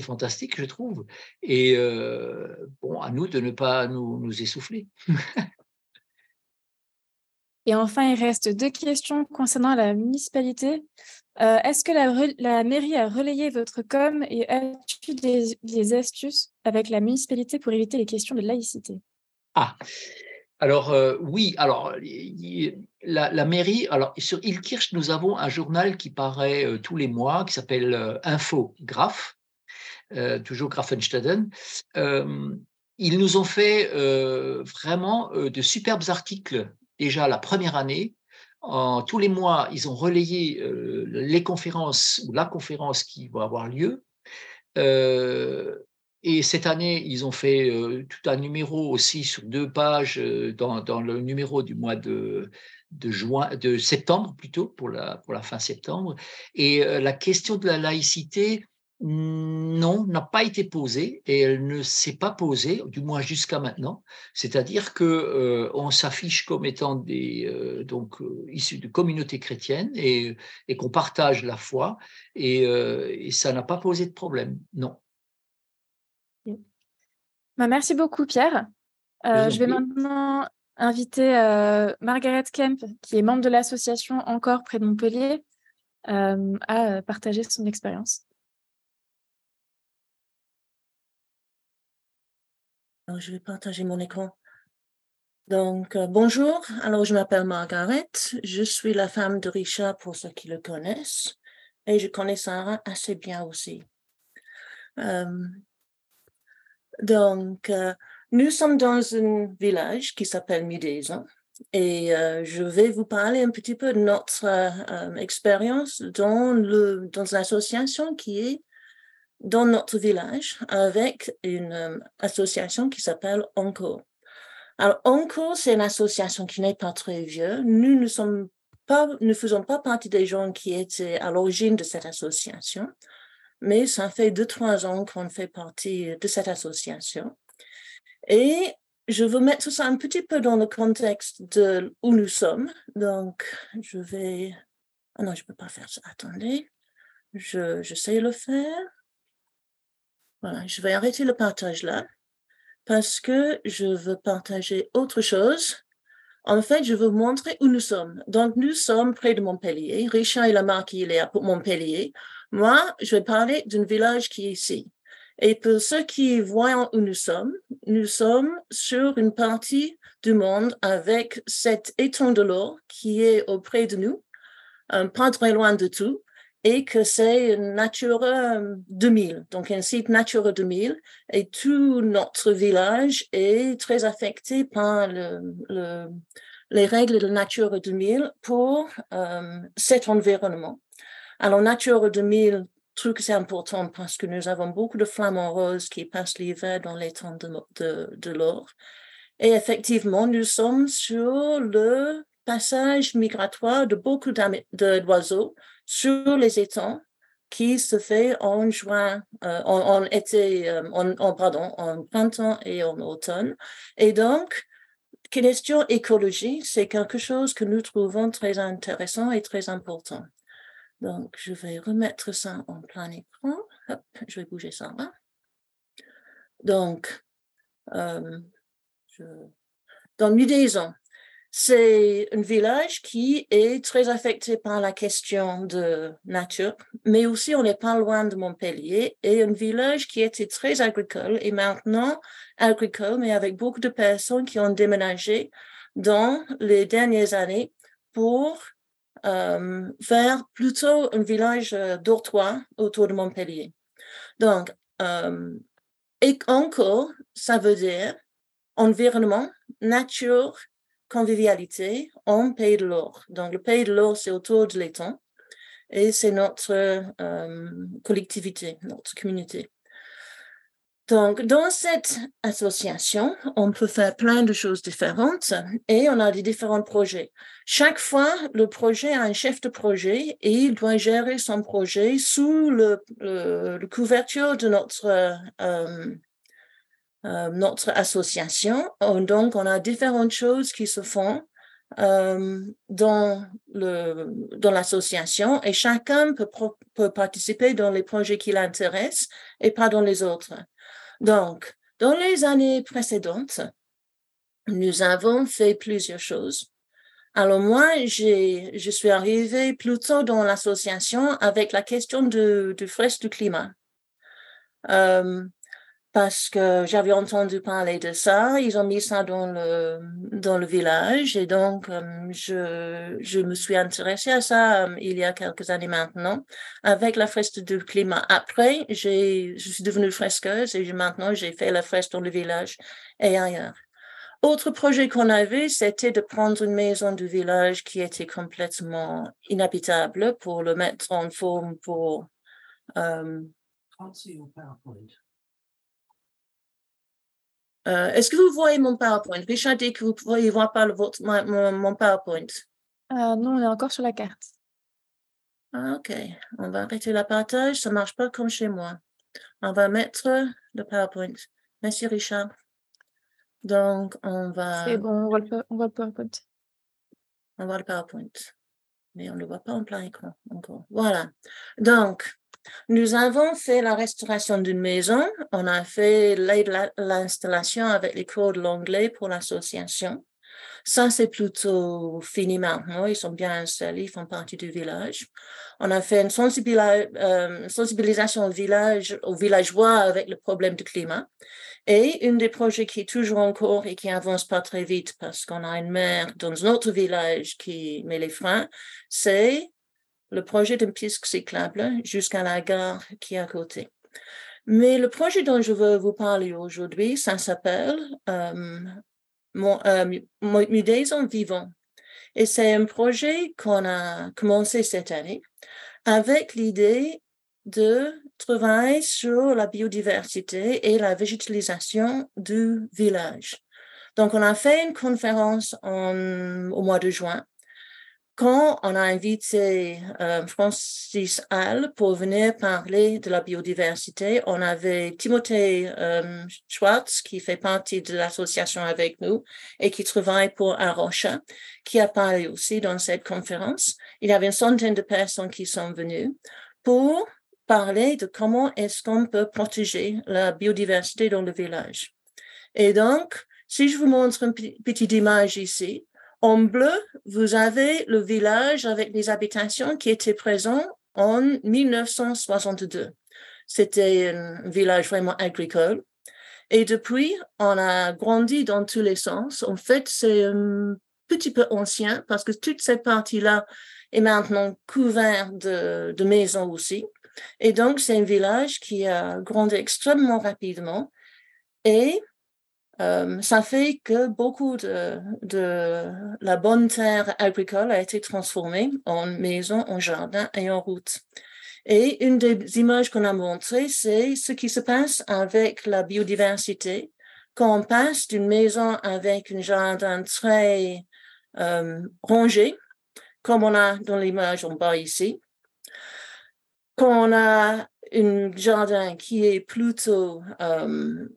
fantastique, je trouve. Et bon, à nous de ne pas nous essouffler. Et enfin, il reste deux questions concernant la municipalité. Euh, est-ce que la, mairie a relayé votre com et as-tu des, astuces avec la municipalité pour éviter les questions de laïcité? Ah, alors euh, oui, alors la, mairie, alors sur Ilkirch, nous avons un journal qui paraît euh, tous les mois qui s'appelle Info Graph, toujours Grafenstaden. ils nous ont fait vraiment de superbes articles déjà la première année. En, tous les mois, ils ont relayé euh, les conférences ou la conférence qui va avoir lieu. Euh, et cette année, ils ont fait euh, tout un numéro aussi sur deux pages dans, le numéro du mois de, septembre plutôt, pour la fin septembre. Et la question de la laïcité, non, n'a pas été posée et elle ne s'est pas posée, du moins jusqu'à maintenant. C'est-à-dire que euh, on s'affiche comme étant des euh, donc euh, issus de communautés chrétiennes et, et qu'on partage la foi et, et ça n'a pas posé de problème. Non. Bah, merci beaucoup Pierre. je vais maintenant inviter Margaret Kemp, qui est membre de l'association Encore près de Montpellier, à partager son expérience. Je vais partager mon écran. Donc, euh, bonjour. Alors, je m'appelle Margaret. Je suis la femme de Richard pour ceux qui le connaissent. Et je connais Sarah assez bien aussi. Euh, donc, euh, nous sommes dans un village qui s'appelle Mideza. Et je vais vous parler un petit peu de notre expérience dans, dans une association qui est dans notre village avec une euh, association qui s'appelle ONCO. Alors, ONCO, c'est une association qui n'est pas très vieille. Nous ne sommes pas, ne faisons pas partie des gens qui étaient à l'origine de cette association, mais ça fait deux, trois ans qu'on fait partie de cette association. Et je veux mettre ça un petit peu dans le contexte de où nous sommes. Donc, je vais... Ah non, je ne peux pas faire ça. Attendez. Je, je sais le faire. Je vais arrêter le partage là parce que je veux partager autre chose En fait, je veux montrer où nous sommes. Donc, nous sommes près de Montpellier. Richard et la marque, il est à Montpellier. Moi, je vais parler d'un village qui est ici. Et pour ceux qui voient où nous sommes, nous sommes sur une partie du monde avec cet étang de l'eau qui est auprès de nous, pas très loin de tout, et que c'est Natura 2000, donc un site Natura 2000, et tout notre village est très affecté par le, les règles de Natura 2000 pour euh, cet environnement. Alors, Natura 2000 truc, c'est important parce que nous avons beaucoup de flamants roses qui passent l'hiver dans les temps de, de l'or. Et effectivement, nous sommes sur le passage migratoire de beaucoup d'oiseaux sur les étangs qui se fait en juin, euh, en, été, euh, en, pardon, en printemps et en automne. Et donc, question écologie, c'est quelque chose que nous trouvons très intéressant et très important. Donc, je vais remettre ça en plein écran. Je vais bouger ça là. Donc, euh, je... dans c'est un village qui est très affecté par la question de nature, mais aussi on n'est pas loin de Montpellier et un village qui était très agricole et maintenant agricole, mais avec beaucoup de personnes qui ont déménagé dans les dernières années pour euh, vers plutôt un village euh, dortoir autour de Montpellier. Donc, euh, et encore, ça veut dire environnement, nature, convivialité en Pays de l'Or. Donc, le Pays de l'Or, c'est autour de l'étang et c'est notre collectivité, notre communauté. Donc, dans cette association, on peut faire plein de choses différentes et on a des différents projets. Chaque fois, le projet a un chef de projet et il doit gérer son projet sous le, couverture de notre, euh, euh, notre association. Donc, on a différentes choses qui se font euh, dans le dans l'association et chacun peut, peut participer dans les projets qui l'intéressent et pas dans les autres. Donc, dans les années précédentes, nous avons fait plusieurs choses. Alors moi, j'ai, je suis arrivée plutôt dans l'association avec la question de, du fresque du climat. Euh, parce que j'avais entendu parler de ça. Ils ont mis ça dans le, dans le village et donc euh, je, je me suis intéressée à ça euh, il y a quelques années maintenant avec la fresque du climat. Après, je suis devenue fresqueuse et maintenant j'ai fait la fresque dans le village et ailleurs. Autre projet qu'on avait, c'était de prendre une maison du village qui était complètement inhabitable pour le mettre en forme pour... Euh, euh, est-ce que vous voyez mon PowerPoint? Richard dit que vous ne voyez pas le, votre, mon, mon, PowerPoint. Euh, non, on est encore sur la carte. Ah, OK. On va arrêter la partage. Ça ne marche pas comme chez moi. On va mettre le PowerPoint. Merci, Richard. Donc, on va... C'est bon, on voit, le, on voit le PowerPoint. On voit le PowerPoint. Mais on ne le voit pas en plein écran encore. Voilà. Donc, nous avons fait la restauration d'une maison. On a fait l'installation avec les cours de l'anglais pour l'association. Ça, c'est plutôt fini maintenant. Ils sont bien installés, ils font partie du village. On a fait une euh, sensibilisation au village, aux villageois avec le problème du climat. Et un des projets qui est toujours en cours et qui avance pas très vite parce qu'on a une mère dans un autre village qui met les freins, c'est le projet d'une piste cyclable jusqu'à la gare qui est à côté. Mais le projet dont je veux vous parler aujourd'hui, ça s'appelle euh, euh, vivant. Et c'est un projet qu'on a commencé cette année avec l'idée de travailler sur la biodiversité et la végétalisation du village. Donc, on a fait une conférence en, au mois de juin quand on a invité euh, Francis Hall pour venir parler de la biodiversité, on avait Timothée euh, Schwartz, qui fait partie de l'association avec nous et qui travaille pour Arrocha, qui a parlé aussi dans cette conférence. Il y avait une centaine de personnes qui sont venues pour parler de comment est-ce qu'on peut protéger la biodiversité dans le village. Et donc, si je vous montre une petite image ici, En bleu, vous avez le village avec les habitations qui étaient présents en 1962. C'était un village vraiment agricole. Et depuis, on a grandi dans tous les sens. En fait, c'est un petit peu ancien parce que toute cette partie-là est maintenant couverte de, de maisons aussi. Et donc, c'est un village qui a grandi extrêmement rapidement. Et euh, ça fait que beaucoup de, la bonne terre agricole a été transformée en maison, en jardin et en route. Et une des images qu'on a montrées, c'est ce qui se passe avec la biodiversité quand on passe d'une maison avec un jardin très euh, rangé, comme on a dans l'image en bas ici, quand on a un jardin qui est plutôt euh,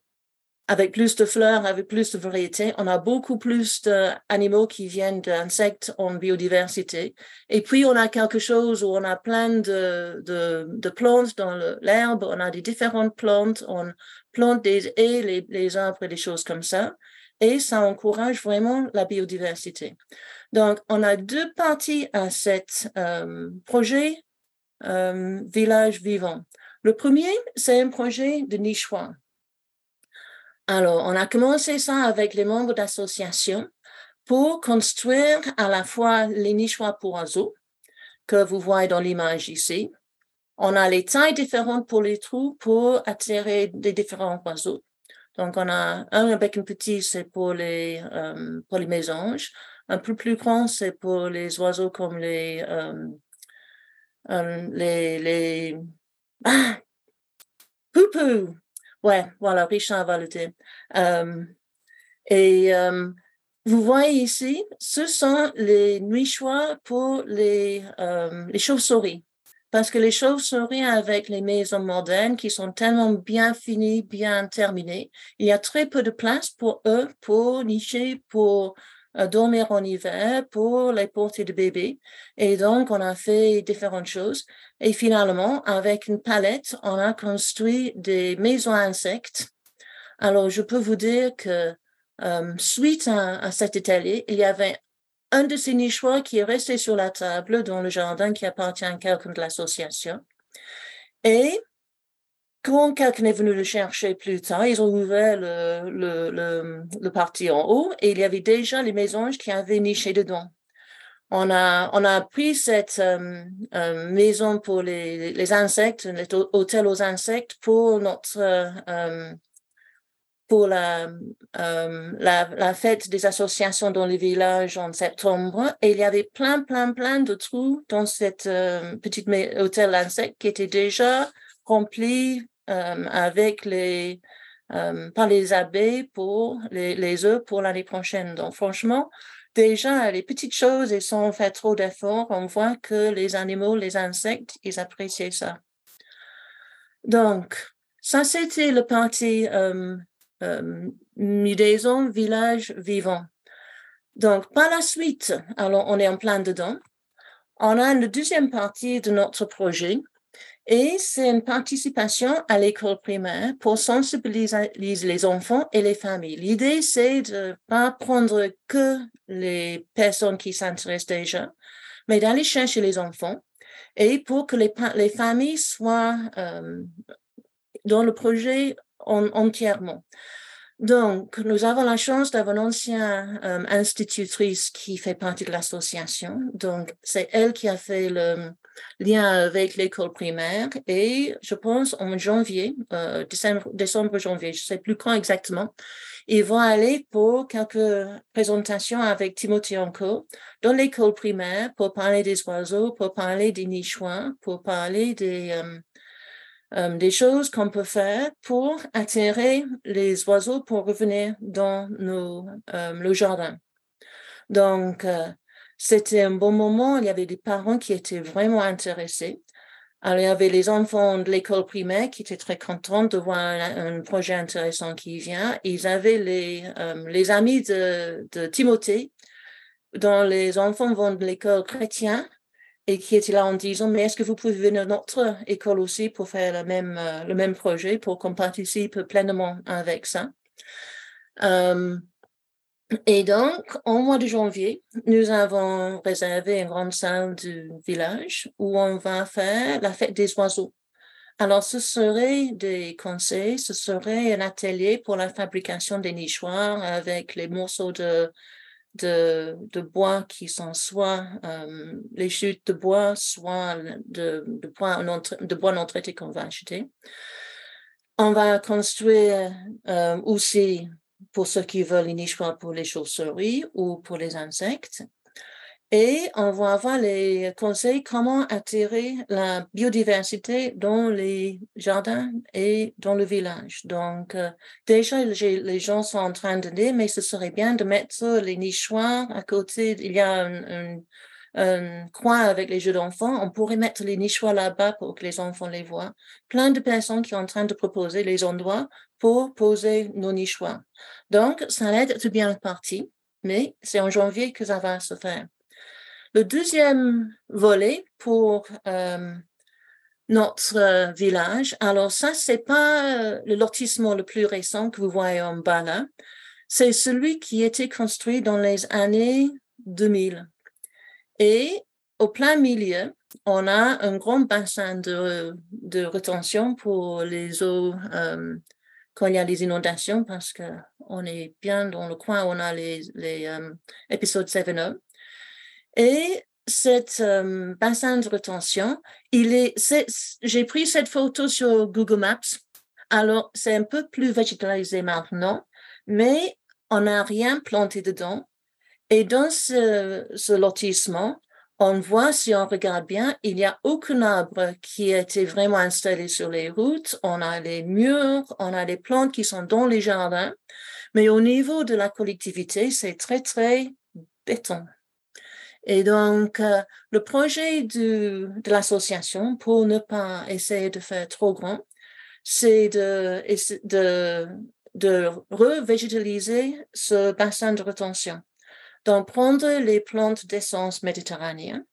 avec plus de fleurs, avec plus de variétés, on a beaucoup plus d'animaux qui viennent d'insectes en biodiversité. Et puis, on a quelque chose où on a plein de, de, de plantes dans l'herbe, on a des différentes plantes, on plante des haies, les, les arbres et des choses comme ça. Et ça encourage vraiment la biodiversité. Donc, on a deux parties à cet euh, projet euh, Village Vivant. Le premier, c'est un projet de nichois. Alors, on a commencé ça avec les membres d'association pour construire à la fois les nichoirs pour oiseaux que vous voyez dans l'image ici. On a les tailles différentes pour les trous pour attirer des différents oiseaux. Donc, on a un avec un petit, c'est pour les, euh, pour les mésanges. Un peu plus grand, c'est pour les oiseaux comme les, euh, euh, les, les, ah, poupou, Ouais, voilà, Richard Valentin. Euh, et vous voyez ici, ce sont les nichoirs pour les, les chauves-souris. Parce que les chauves-souris avec les maisons modernes qui sont tellement bien finies, bien terminées, il y a très peu de place pour eux pour nicher, pour dormir en hiver pour les portées de bébés. Et donc, on a fait différentes choses. Et finalement, avec une palette, on a construit des maisons à insectes. Alors, je peux vous dire que euh, suite à, cet atelier, il y avait un de ces nichoirs qui est resté sur la table dans le jardin qui appartient à quelqu'un de l'association. Et quand quelqu'un est venu le chercher plus tard, ils ont ouvert le, le, le, le parti en haut et il y avait déjà les mésanges qui avaient niché dedans. On a, on a pris cette euh, euh, maison pour les, les insectes, l'hôtel aux insectes pour notre euh, pour la, la, fête des associations dans les villages en septembre. Et il y avait plein, plein, plein de trous dans cette petite hôtel insecte qui était déjà rempli avec les par les abeilles pour les, les pour l'année prochaine. Donc franchement, déjà les petites choses, elles sont fait trop d'efforts. On voit que les animaux, les insectes, ils appréciaient ça. Donc ça c'était le parti euh, Mudaison village vivant. Donc par la suite, alors on est en plein dedans. On a une deuxième partie de notre projet et c'est une participation à l'école primaire pour sensibiliser les enfants et les familles. L'idée, c'est de pas prendre que les personnes qui s'intéressent déjà, mais d'aller chercher les enfants et pour que les, les familles soient euh, dans le projet entièrement. Donc, nous avons la chance d'avoir une ancienne euh, institutrice qui fait partie de l'association. Donc, c'est elle qui a fait le, lien avec l'école primaire et je pense en janvier, euh, décembre, janvier, je sais plus quand exactement, ils vont aller pour quelques présentations avec Timothée Anco dans l'école primaire pour parler des oiseaux, pour parler des nichoirs, pour parler des, euh, euh, des choses qu'on peut faire pour attirer les oiseaux pour revenir dans nos, le jardin. Donc, c'était un bon moment. Il y avait des parents qui étaient vraiment intéressés. Alors, il y avait les enfants de l'école primaire qui étaient très contents de voir un, projet intéressant qui vient. Ils avaient les, euh, les amis de, de Timothée, dont les enfants vont de l'école chrétienne et qui étaient là en disant, mais est-ce que vous pouvez venir à notre école aussi pour faire le même, euh, le même projet, pour qu'on participe pleinement avec ça? Euh, Et donc, au mois de janvier, nous avons réservé une grande salle du village où on va faire la fête des oiseaux. Alors, ce serait des conseils, ce serait un atelier pour la fabrication des nichoirs avec les morceaux de, de, bois qui sont soit euh, les chutes de bois, soit de, de, bois, non, de bois non traité qu'on va acheter. On va construire euh, aussi pour ceux qui veulent nichoirs pour les chauves-souris ou pour les insectes. Et on va avoir les conseils comment attirer la biodiversité dans les jardins et dans le village. Donc, euh, déjà, les gens sont en train de dire, mais ce serait bien de mettre les nichoirs à côté. Il y a un, coin avec les jeux d'enfants. On pourrait mettre les nichoirs là-bas pour que les enfants les voient. Plein de personnes qui sont en train de proposer les endroits pour poser nos nichoirs. Donc, ça l'aide tout bien parti, mais c'est en janvier que ça va se faire. Le deuxième volet pour euh, notre euh, village, alors ça, c'est pas euh, le lotissement le plus récent que vous voyez en bas là, c'est celui qui été construit dans les années 2000. Et au plein milieu, on a un grand bassin de, de retention pour les eaux quand il y a les inondations, parce qu'on est bien dans le coin où on a les, les épisodes 7 et cet euh, bassin de retention, il j'ai pris cette photo sur Google Maps. Alors, c'est un peu plus végétalisé maintenant, mais on n'a rien planté dedans. Et dans ce, lotissement, on voit, si on regarde bien, il n'y a aucun arbre qui a été vraiment installé sur les routes. On a les murs, on a les plantes qui sont dans les jardins. Mais au niveau de la collectivité, c'est très, très béton. Et donc, euh, le projet de, l'association, pour ne pas essayer de faire trop grand, c'est de, de, de revégétaliser ce bassin de retention. Donc, prendre les plantes d'essence méditerranéenne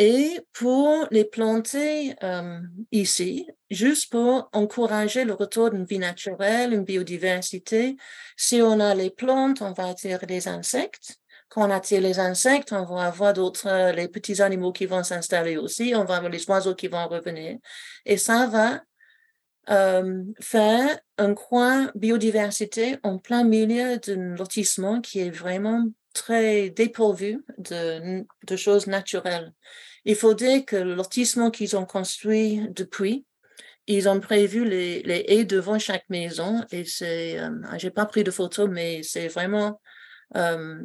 et pour les planter euh, ici, juste pour encourager le retour d'une vie naturelle, une biodiversité. Si on a les plantes, on va attirer des insectes. Quand on attire les insectes, on va avoir d'autres, euh, les petits animaux qui vont s'installer aussi, on va avoir les oiseaux qui vont revenir. Et ça va euh, faire un coin biodiversité en plein milieu d'un lotissement qui est vraiment très dépourvu de, de choses naturelles. Il faut dire que le lotissement qu'ils ont construit depuis, ils ont prévu les, les haies devant chaque maison et c'est, euh, j'ai pas pris de photos, mais c'est vraiment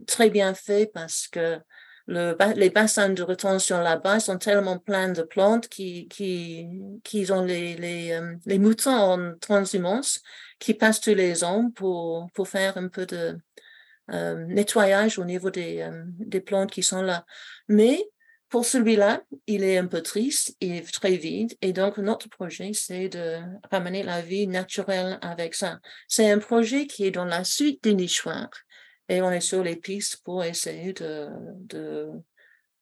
très bien fait parce que le, les bassins de retention là-bas sont tellement pleins de plantes qui, qui, qui ont les, les, les moutons en transhumance qui passent tous les ans pour, pour faire un peu de euh, nettoyage au niveau des, des plantes qui sont là. Mais pour celui-là, il est un peu triste, il est très vide. Et donc, notre projet, c'est de ramener la vie naturelle avec ça. C'est un projet qui est dans la suite des nichoirs et on est sur les pistes pour essayer de, de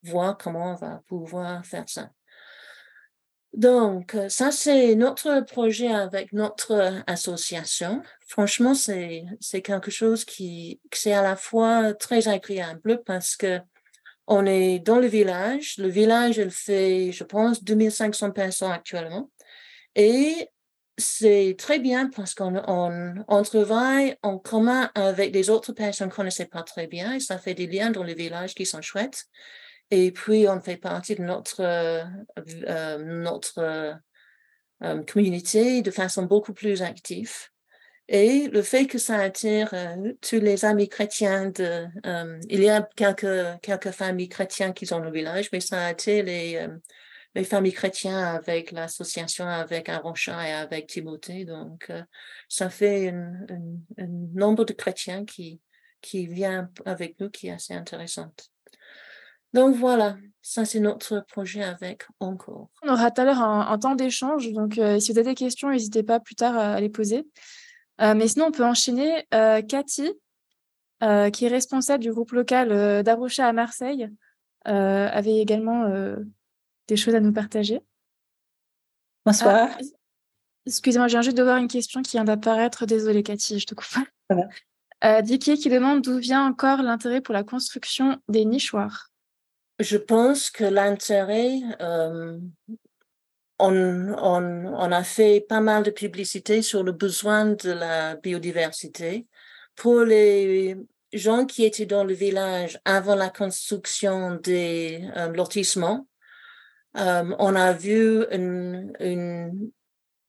voir comment on va pouvoir faire ça. Donc, ça, c'est notre projet avec notre association. Franchement, c'est, quelque chose qui, c'est à la fois très agréable parce que on est dans le village. Le village, il fait, je pense, 2500 personnes actuellement. Et c'est très bien parce qu'on on, travaille en commun avec des autres personnes qu'on ne connaissait pas très bien et ça fait des liens dans le village qui sont chouettes. Et puis, on fait partie de notre, euh, euh, notre euh, communauté de façon beaucoup plus active. Et le fait que ça attire tous les amis chrétiens, de, il y a quelques, quelques familles chrétiennes qui sont dans le village, mais ça attire les, les familles chrétiennes avec l'association avec Aronchat et avec Timothée. Donc, ça fait un, nombre de chrétiens qui, qui vient avec nous qui est assez intéressante. Donc voilà, ça c'est notre projet avec Encore. On aura tout à l'heure un, temps d'échange, donc euh, si vous avez des questions, n'hésitez pas plus tard à, les poser. Euh, mais sinon, on peut enchaîner. Cathy, qui est responsable du groupe local d'Arocha à Marseille, avait également des choses à nous partager Bonsoir. Excusez-moi, j'ai juste de voir une question qui vient d'apparaître. Désolée, Cathy, je te coupe. Euh, Dicky qui demande d'où vient encore l'intérêt pour la construction des nichoirs. Je pense que l'intérêt, on, a fait pas mal de publicité sur le besoin de la biodiversité. Pour les gens qui étaient dans le village avant la construction des euh, lotissements, on a vu une, une,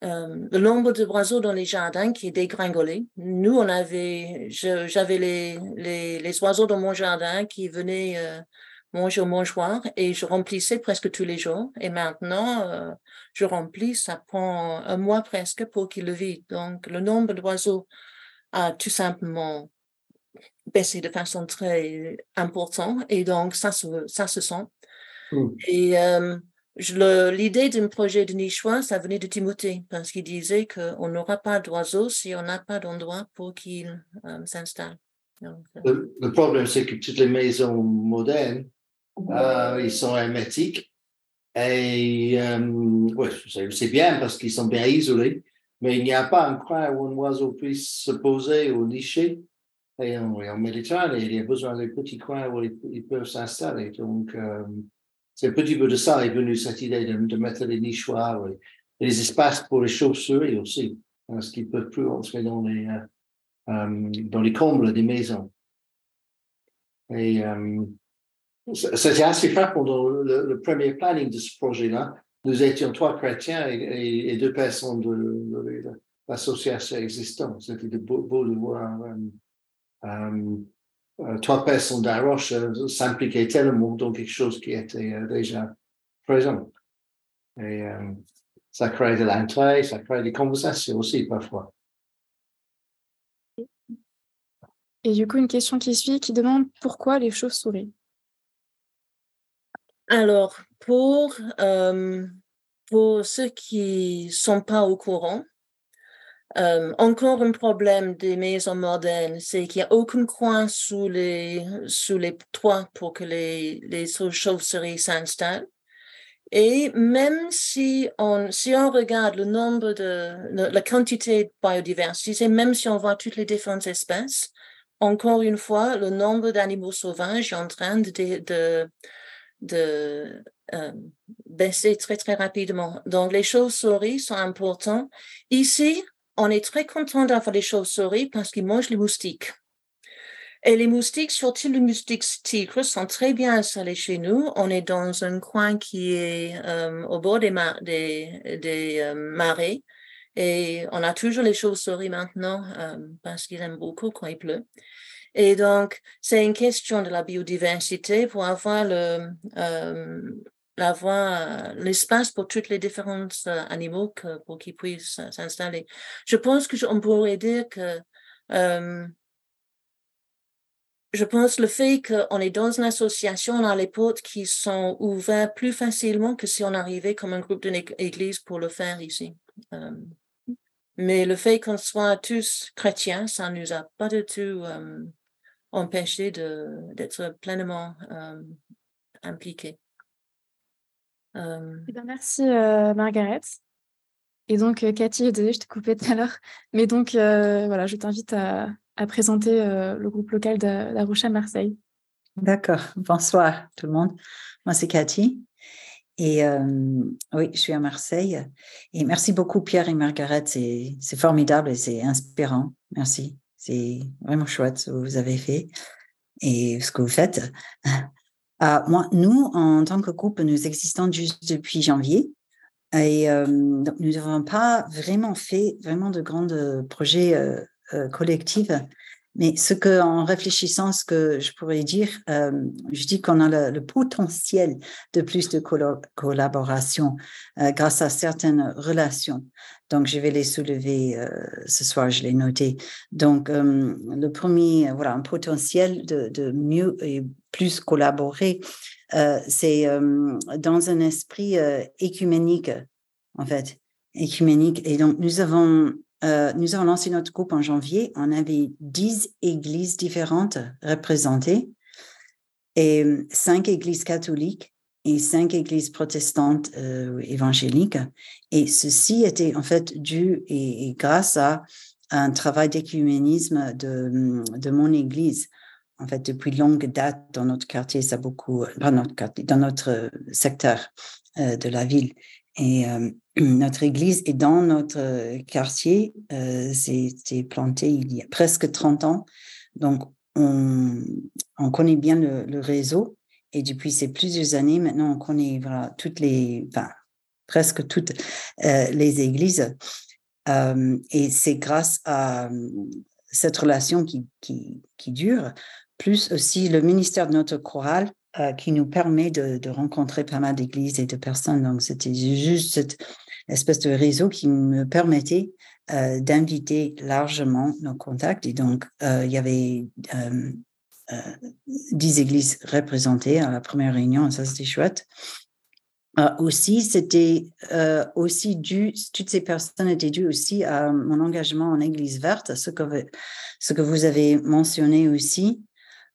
le nombre de oiseaux dans les jardins qui est dégringolé. Nous, on avait, j'avais les, les, les, oiseaux dans mon jardin qui venaient euh, manger au mangeoir et je remplissais presque tous les jours. Et maintenant, euh, je remplis, ça prend un mois presque pour qu'il le vide. Donc, le nombre d'oiseaux a tout simplement baissé de façon très importante et donc ça se, ça se sent. Mmh. Et euh, l'idée d'un projet de nichoir, ça venait de Timothée parce qu'il disait qu'on n'aura pas d'oiseaux si on n'a pas d'endroit pour qu'ils euh, s'installent. Le, le, problème, c'est que toutes les maisons modernes, euh, ils sont hermétiques. Et euh, ouais, c'est bien parce qu'ils sont bien isolés, mais il n'y a pas un coin où un oiseau puisse se poser ou nicher. Et en, Méditerranée, il y a besoin de petits coins où ils, peuvent s'installer. Donc, euh, c'est un petit peu de ça est venu cette idée de, mettre des nichoirs et, des espaces pour les chauves-souris aussi, parce qu'ils peuvent plus entrer dans les, dans les combles des maisons. Et c'était assez frappant dans le, premier planning de ce projet-là. Nous étions trois chrétiens et, deux personnes de, l'association existante. C'était beau, de voir euh, euh, trois personnes d'Aroche euh, s'impliquaient tellement dans quelque chose qui était euh, déjà présent. Et euh, ça crée de l'intérêt, ça crée des conversations aussi parfois. Et du coup, une question qui suit qui demande pourquoi les chauves-souris? Alors, pour, euh, pour ceux qui ne sont pas au courant, euh, encore un problème des maisons modernes, c'est qu'il n'y a aucun coin sous les, sous les toits pour que les, les chauves-souris s'installent. Et même si on, si on regarde le nombre de, la quantité de biodiversité, même si on voit toutes les différentes espèces, encore une fois, le nombre d'animaux sauvages est en train de, de, de euh, baisser très, très rapidement. Donc, les chauves-souris sont importantes. Ici, on est très content d'avoir les chauves-souris parce qu'ils mangent les moustiques. Et les moustiques, surtout les moustiques tigres, sont très bien installés chez nous. On est dans un coin qui est euh, au bord des, des, des euh, marais. Et on a toujours les chauves-souris maintenant parce qu'ils aiment beaucoup quand il pleut. Et donc, c'est une question de la biodiversité pour avoir le, avoir l'espace pour tous les différents animaux que, pour qu'ils puissent s'installer. Je pense que on pourrait dire que euh, je pense le fait qu'on est dans une association, on a les portes qui sont ouvertes plus facilement que si on arrivait comme un groupe d'une église pour le faire ici. Euh, mais le fait qu'on soit tous chrétiens, ça ne nous a pas du tout euh, empêché d'être pleinement impliqués. Euh... Eh ben, merci euh, Margaret. Et donc euh, Cathy, désolée, je t'ai coupé tout à l'heure, mais donc euh, voilà, je t'invite à, à, présenter le groupe local de La Roche à Marseille. D'accord. Bonsoir tout le monde. Moi c'est Cathy. Et oui, je suis à Marseille. Et merci beaucoup Pierre et Margaret. C'est formidable et c'est inspirant. Merci. C'est vraiment chouette ce que vous avez fait et ce que vous faites. Euh, moi, nous, en tant que groupe, nous existons juste depuis janvier. Et euh, nous n'avons pas vraiment fait vraiment de grands projets euh, collectifs. Mais ce que, en réfléchissant, ce que je pourrais dire, je dis qu'on a le, potentiel de plus de collaboration grâce à certaines relations. Donc, je vais les soulever ce soir, je l'ai noté. Donc, le premier, voilà, un potentiel de, de mieux et plus collaborer, euh, c'est euh, dans un esprit euh, écuménique, en fait, écuménique. Et donc, nous avons, nous avons lancé notre groupe en janvier. On avait dix églises différentes représentées et cinq églises catholiques et cinq églises protestantes évangéliques. Et ceci était en fait dû et, grâce à un travail d'écuménisme de, de mon église. En fait, depuis longue date dans notre quartier, ça beaucoup, pas notre quartier, dans notre secteur de la ville. Notre église est dans notre quartier. C'était planté il y a presque 30 ans. Donc, on, on connaît bien le, réseau. Et depuis ces plusieurs années, maintenant, on connaît voilà, toutes les, enfin, presque toutes euh, les églises. Euh, et c'est grâce à cette relation qui, qui, qui, dure, plus aussi le ministère de notre chorale euh, qui nous permet de, de, rencontrer pas mal d'églises et de personnes. Donc, c'était juste cette espèce de réseau qui me permettait euh, d'inviter largement nos contacts. Et donc, euh, il y avait euh, dix églises représentées à la première réunion, ça c'était chouette. aussi, c'était aussi dû, toutes ces personnes étaient dues aussi à mon engagement en Église verte, ce que, ce que vous avez mentionné aussi.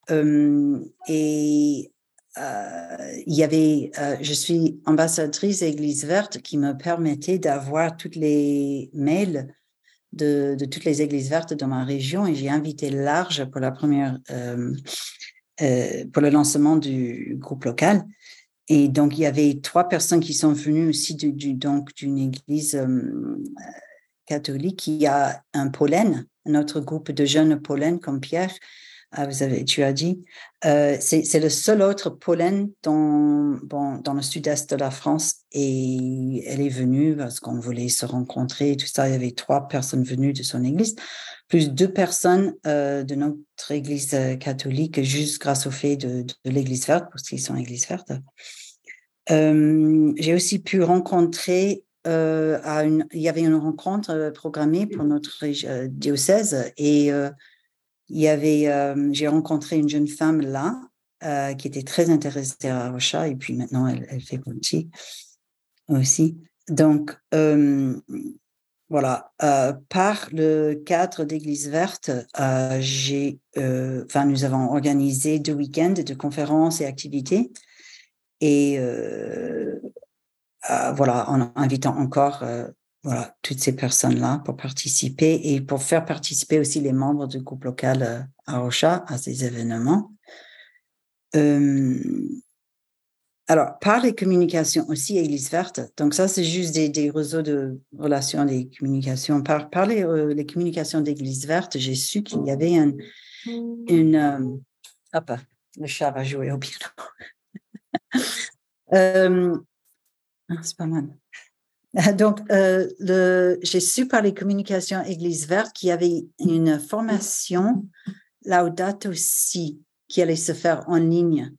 et il y avait, je suis ambassadrice Église verte qui me permettait d'avoir toutes les mails de, toutes les églises vertes dans ma région et j'ai invité large pour la première, euh, euh, pour le lancement du groupe local. Et donc, il y avait trois personnes qui sont venues aussi donc d'une église euh, catholique qui a un pollen, un autre groupe de jeunes pollen comme Pierre, ah, vous avez, tu as dit, euh, c'est le seul autre pollen dans, bon, dans le sud-est de la France et elle est venue parce qu'on voulait se rencontrer, tout ça. Il y avait trois personnes venues de son église, plus deux personnes euh, de notre église euh, catholique, juste grâce au fait de, l'église verte, parce qu'ils sont église verte. J'ai aussi pu rencontrer à une, il y avait une rencontre programmée pour notre diocèse et il y avait, euh, j'ai rencontré une jeune femme là euh, qui était très intéressée à Rocha et puis maintenant elle, elle fait partie aussi. Donc euh, voilà, par le cadre d'Église verte, j'ai, enfin nous avons organisé deux week-ends de conférences et activités et voilà en invitant encore voilà, toutes ces personnes-là pour participer et pour faire participer aussi les membres du groupe local euh, à Rocha à ces événements. alors, par les communications aussi, Église verte, donc ça, c'est juste des, réseaux de relations, des communications. Par, par les, euh, communications d'Église verte, j'ai su qu'il y avait un, une. Euh, hop, le chat va jouer au piano. Ah, c'est pas mal. Donc, euh, j'ai su par les communications Église verte qu'il y avait une formation Laudato Si qui allait se faire en ligne.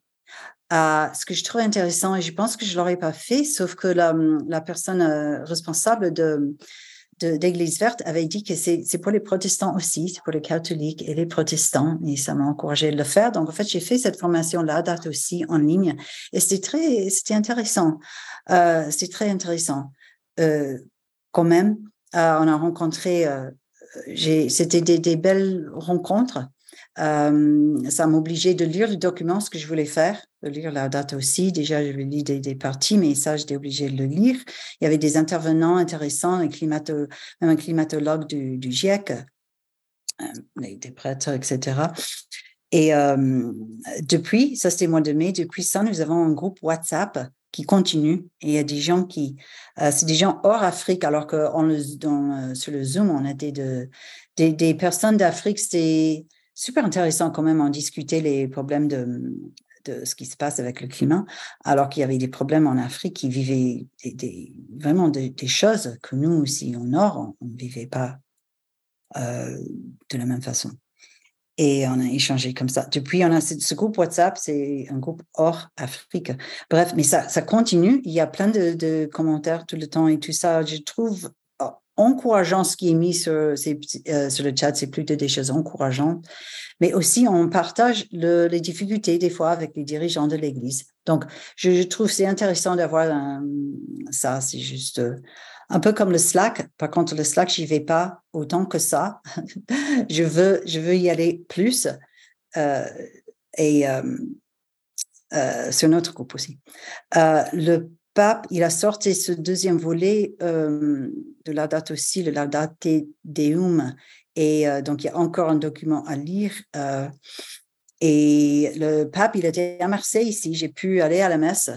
Euh, ce que je trouve intéressant, et je pense que je ne l'aurais pas fait, sauf que la, personne euh, responsable de, d'Église verte avait dit que c'est, c'est pour les protestants aussi, c'est pour les catholiques et les protestants, et ça m'a encouragé de le faire. Donc, en fait, j'ai fait cette formation-là, aussi en ligne, et c'était très, intéressant. Euh, c'était très intéressant. Euh, quand même. Euh, on a rencontré, euh, c'était des, belles rencontres. ça m'obligeait de lire le document, ce que je voulais faire, de lire la date aussi. Déjà, je lis des, des parties, mais ça, j'étais obligée de le lire. Il y avait des intervenants intéressants, un même un climatologue du, GIEC, des prêtres, etc. Et depuis, ça c'était mois de mai, depuis ça, nous avons un groupe WhatsApp qui continue. Et il y a des gens qui, euh, c'est des gens hors Afrique, alors que on le, euh, sur le Zoom, on était de, des, des personnes d'Afrique. C'était super intéressant quand même en discuter les problèmes de, de ce qui se passe avec le climat, alors qu'il y avait des problèmes en Afrique qui vivaient des, vraiment des, choses que nous aussi, au Nord, on ne vivait pas euh, de la même façon et on a échangé comme ça. Depuis, on a ce, groupe WhatsApp, c'est un groupe hors Afrique. Bref, mais ça, ça continue. Il y a plein de, commentaires tout le temps et tout ça. Je trouve oh, encourageant ce qui est mis sur, euh, sur le chat. C'est plutôt des choses encourageantes. Mais aussi, on partage les difficultés des fois avec les dirigeants de l'Église. Donc, je, trouve c'est intéressant d'avoir ça. C'est juste euh, un peu comme le Slack. Par contre, le Slack, j'y vais pas autant que ça. je veux, je veux y aller plus. Euh, et euh, euh, sur notre groupe aussi. le pape, il a sorti ce deuxième volet de la date aussi, de la date Deum. Et donc, il y a encore un document à lire. et le pape, il était à Marseille ici. J'ai pu aller à la messe,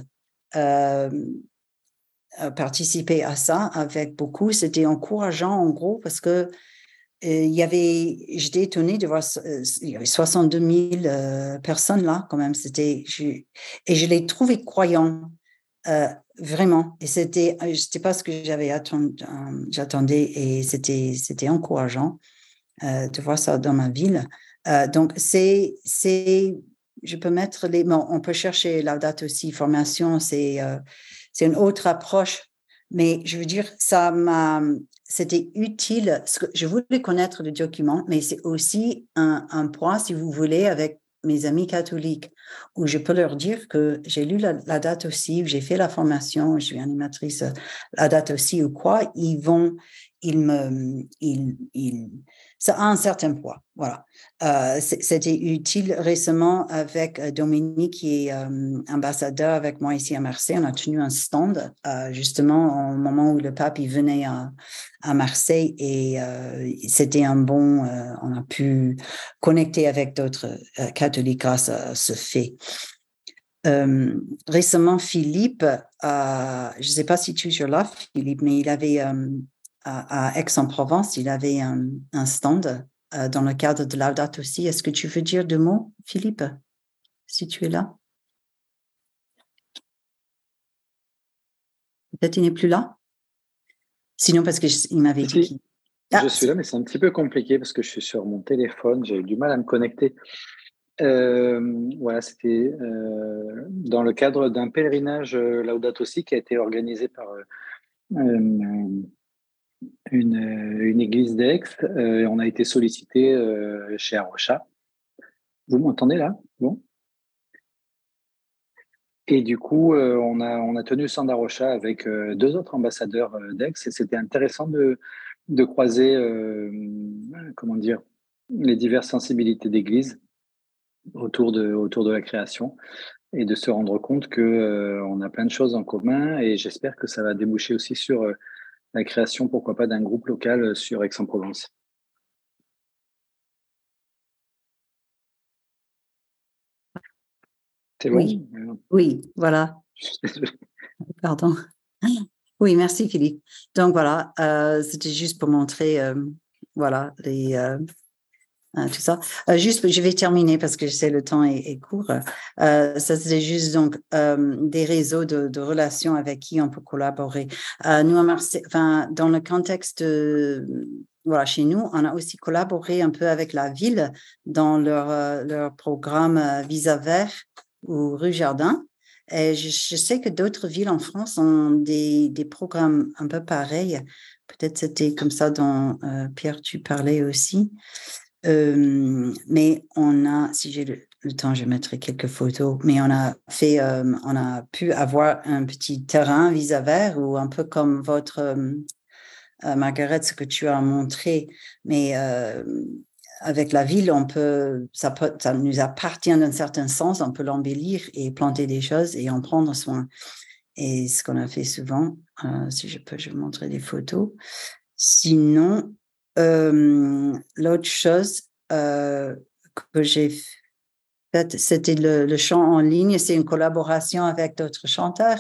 participer à ça avec beaucoup. C'était encourageant, en gros, parce que il y avait, j'étais étonnée de voir, il y avait 62 000 personnes là, quand même. C'était, et je l'ai trouvé croyant. Euh, vraiment. Et c'était, euh, c'était pas ce que j'avais attendu, euh, j'attendais et c'était, c'était encourageant de voir ça dans ma ville. donc, c'est, c'est, je peux mettre les, bon, on peut chercher la date aussi, formation, c'est, c'est une autre approche. Mais je veux dire, ça m'a, c'était utile. Je voulais connaître le document, mais c'est aussi un, point, si vous voulez, avec mes amis catholiques, où je peux leur dire que j'ai lu la, date aussi, j'ai fait la formation, je suis animatrice la date aussi ou quoi, ils vont, ils me, ils, ils, ça a un certain poids. Voilà. Euh, c'était utile récemment avec euh, Dominique, qui est euh, ambassadeur avec moi ici à Marseille. On a tenu un stand justement au moment où le pape il venait à, à Marseille et c'était un bon. on a pu connecter avec d'autres catholiques grâce à ce fait. récemment, Philippe, je ne sais pas si tu es là, Philippe, mais il avait à, Aix-en-Provence, il avait un, stand euh, dans le cadre de date aussi. Est-ce que tu veux dire deux mots, Philippe, si tu es là? Peut-être il n'est plus là? Sinon, parce qu'il m'avait dit. Je ah, suis là, mais c'est un petit peu compliqué parce que je suis sur mon téléphone, j'ai eu du mal à me connecter. Euh, voilà, c'était euh, dans le cadre d'un pèlerinage Laudato aussi qui a été organisé par une, euh, une église d'Aix. Euh, on a été sollicité euh, chez Arocha. Vous m'entendez là? Bon. Et du coup, on, a, on a tenu Sand Arocha avec deux autres ambassadeurs d'Aix et c'était intéressant de, de croiser, comment dire, les diverses sensibilités d'église autour de, autour de la création et de se rendre compte que on a plein de choses en commun et j'espère que ça va déboucher aussi sur la création, pourquoi pas, d'un groupe local euh, sur Aix-en-Provence. C'est bon? Oui. oui, voilà. Pardon. Oui, merci Philippe. Donc voilà, euh, c'était juste pour montrer, euh, voilà, les, Hein, tout ça. Euh, juste, je vais terminer parce que je sais le temps est, court. Euh, ça, c'est juste donc euh, des réseaux de, relations avec qui on peut collaborer. nous, à Marseille, enfin, dans le contexte, voilà, chez nous, on a aussi collaboré un peu avec la ville dans leur, leur programme Visa Vert ou Rue Jardin. Et je, je sais que d'autres villes en France ont des, des programmes un peu pareils. Peut-être c'était comme ça dont Pierre, tu parlais aussi mais on a, si j'ai le, temps, je mettrai quelques photos, mais on a fait, on a pu avoir un petit terrain vis-à-vis ou un peu comme votre euh, Margaret, ce que tu as montré, mais avec la ville, on peut, ça, ça nous appartient d'un certain sens, on peut l'embellir et planter des choses et en prendre soin. Et ce qu'on a fait souvent, si je peux, je vais montrer des photos. Sinon, L'autre chose que j'ai faite, c'était le, chant en ligne. C'est une collaboration avec d'autres chanteurs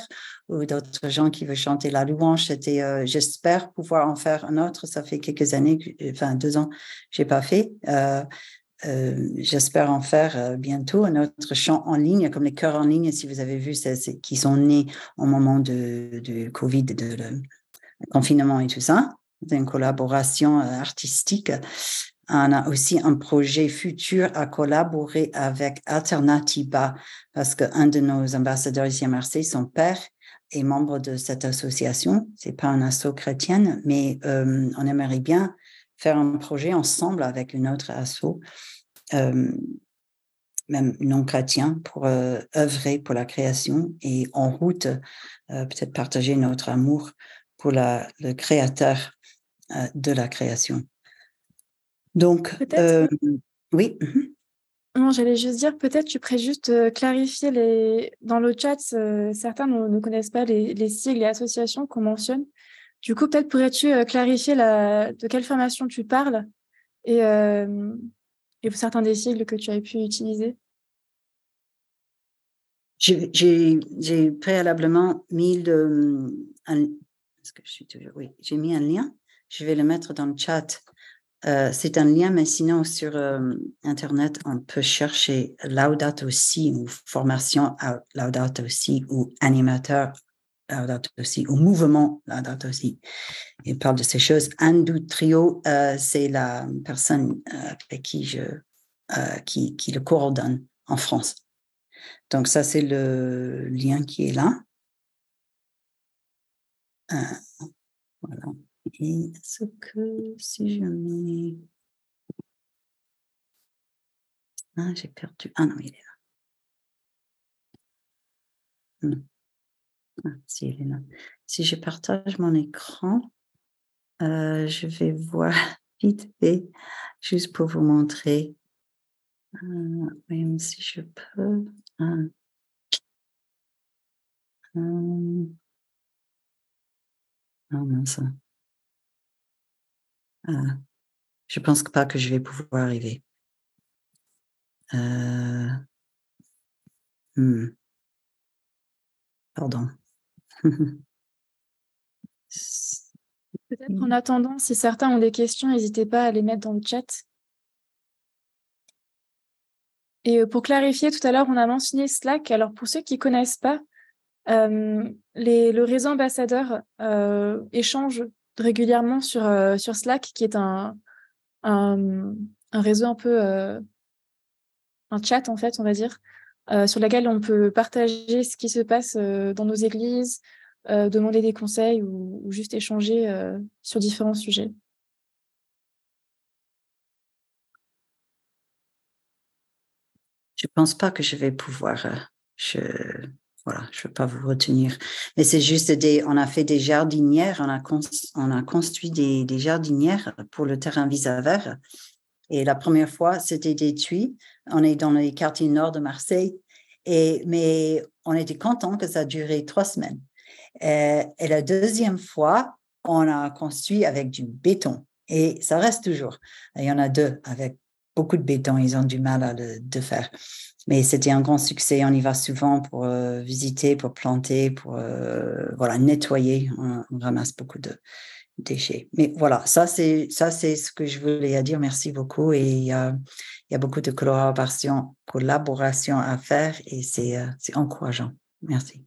ou d'autres gens qui veulent chanter la louange. C'était, j'espère pouvoir en faire un autre. Ça fait quelques années, enfin deux ans, j'ai pas fait. j'espère en faire bientôt un autre chant en ligne, comme les chœurs en ligne, si vous avez vu, c'est, qui sont nés au moment de, de Covid, de le confinement et tout ça d'une collaboration euh, artistique. On a aussi un projet futur à collaborer avec Alternativa parce qu'un de nos ambassadeurs ici à Marseille, son père, est membre de cette association. C'est pas un asso chrétienne, mais euh, on aimerait bien faire un projet ensemble avec une autre asso, euh, même non chrétien, pour œuvrer pour la création et en route, peut-être partager notre amour pour la, le créateur de la création. Donc, euh, oui. Mhm. Non, j'allais juste dire, peut-être tu pourrais juste euh, clarifier les... dans le chat, euh, certains ne, connaissent pas les, les, sigles et associations qu'on mentionne. Du coup, peut-être pourrais-tu euh, clarifier la... de quelle formation tu parles et, et certains des sigles que tu as pu utiliser? J'ai préalablement mis le, un, que je suis toujours, oui, j'ai mis un lien. Je vais le mettre dans le chat euh, c'est un lien, mais sinon sur euh, Internet, on peut chercher Laudato aussi ou formation Laudato aussi ou animateur Laudato aussi ou mouvement Laudato aussi. Il parle de ces choses. Andou Trio, euh, c'est la personne avec qui je qui, qui le coordonne en France. Donc ça, c'est le lien qui est là. voilà. Et est-ce que si je mets... Ah, j'ai perdu. Ah non, il est là. Ah, si, il est là. Si je partage mon écran, euh, je vais voir vite fait, juste pour vous montrer. Euh, même si je peux. Ah. Euh, ah mince. Ah, je pense pas que je vais pouvoir arriver. Euh, hmm. Pardon. Peut-être en attendant, si certains ont des questions, n'hésitez pas à les mettre dans le chat. Et euh, pour clarifier, tout à l'heure, on a mentionné Slack. Alors, pour ceux qui ne connaissent pas, euh, le réseau ambassadeur échange régulièrement sur, euh, sur Slack, qui est un, réseau un peu, euh, un chat en fait, on va dire, euh, sur lequel on peut partager ce qui se passe dans nos églises, demander des conseils ou, juste échanger sur différents sujets. Je pense pas que je vais pouvoir. Voilà, je ne veux pas vous retenir. Mais c'est juste des, on a fait des jardinières, on a, on a construit des, des, jardinières pour le terrain vis vert. Et la première fois, c'était des tuiles. On est dans les quartiers nord de Marseille. Et, mais on était content que ça a duré trois semaines. Et, et la deuxième fois, on a construit avec du béton. Et ça reste toujours. Il y en a deux avec beaucoup de béton. Ils ont du mal à le de faire. Mais c'était un grand succès. On y va souvent pour euh, visiter, pour planter, pour euh, voilà nettoyer. On, ramasse beaucoup de déchets. Mais voilà, ça c'est ça c'est ce que je voulais dire. Merci beaucoup. Et il y a, y a beaucoup de collaboration, collaboration à faire et c'est euh, c'est encourageant. Merci.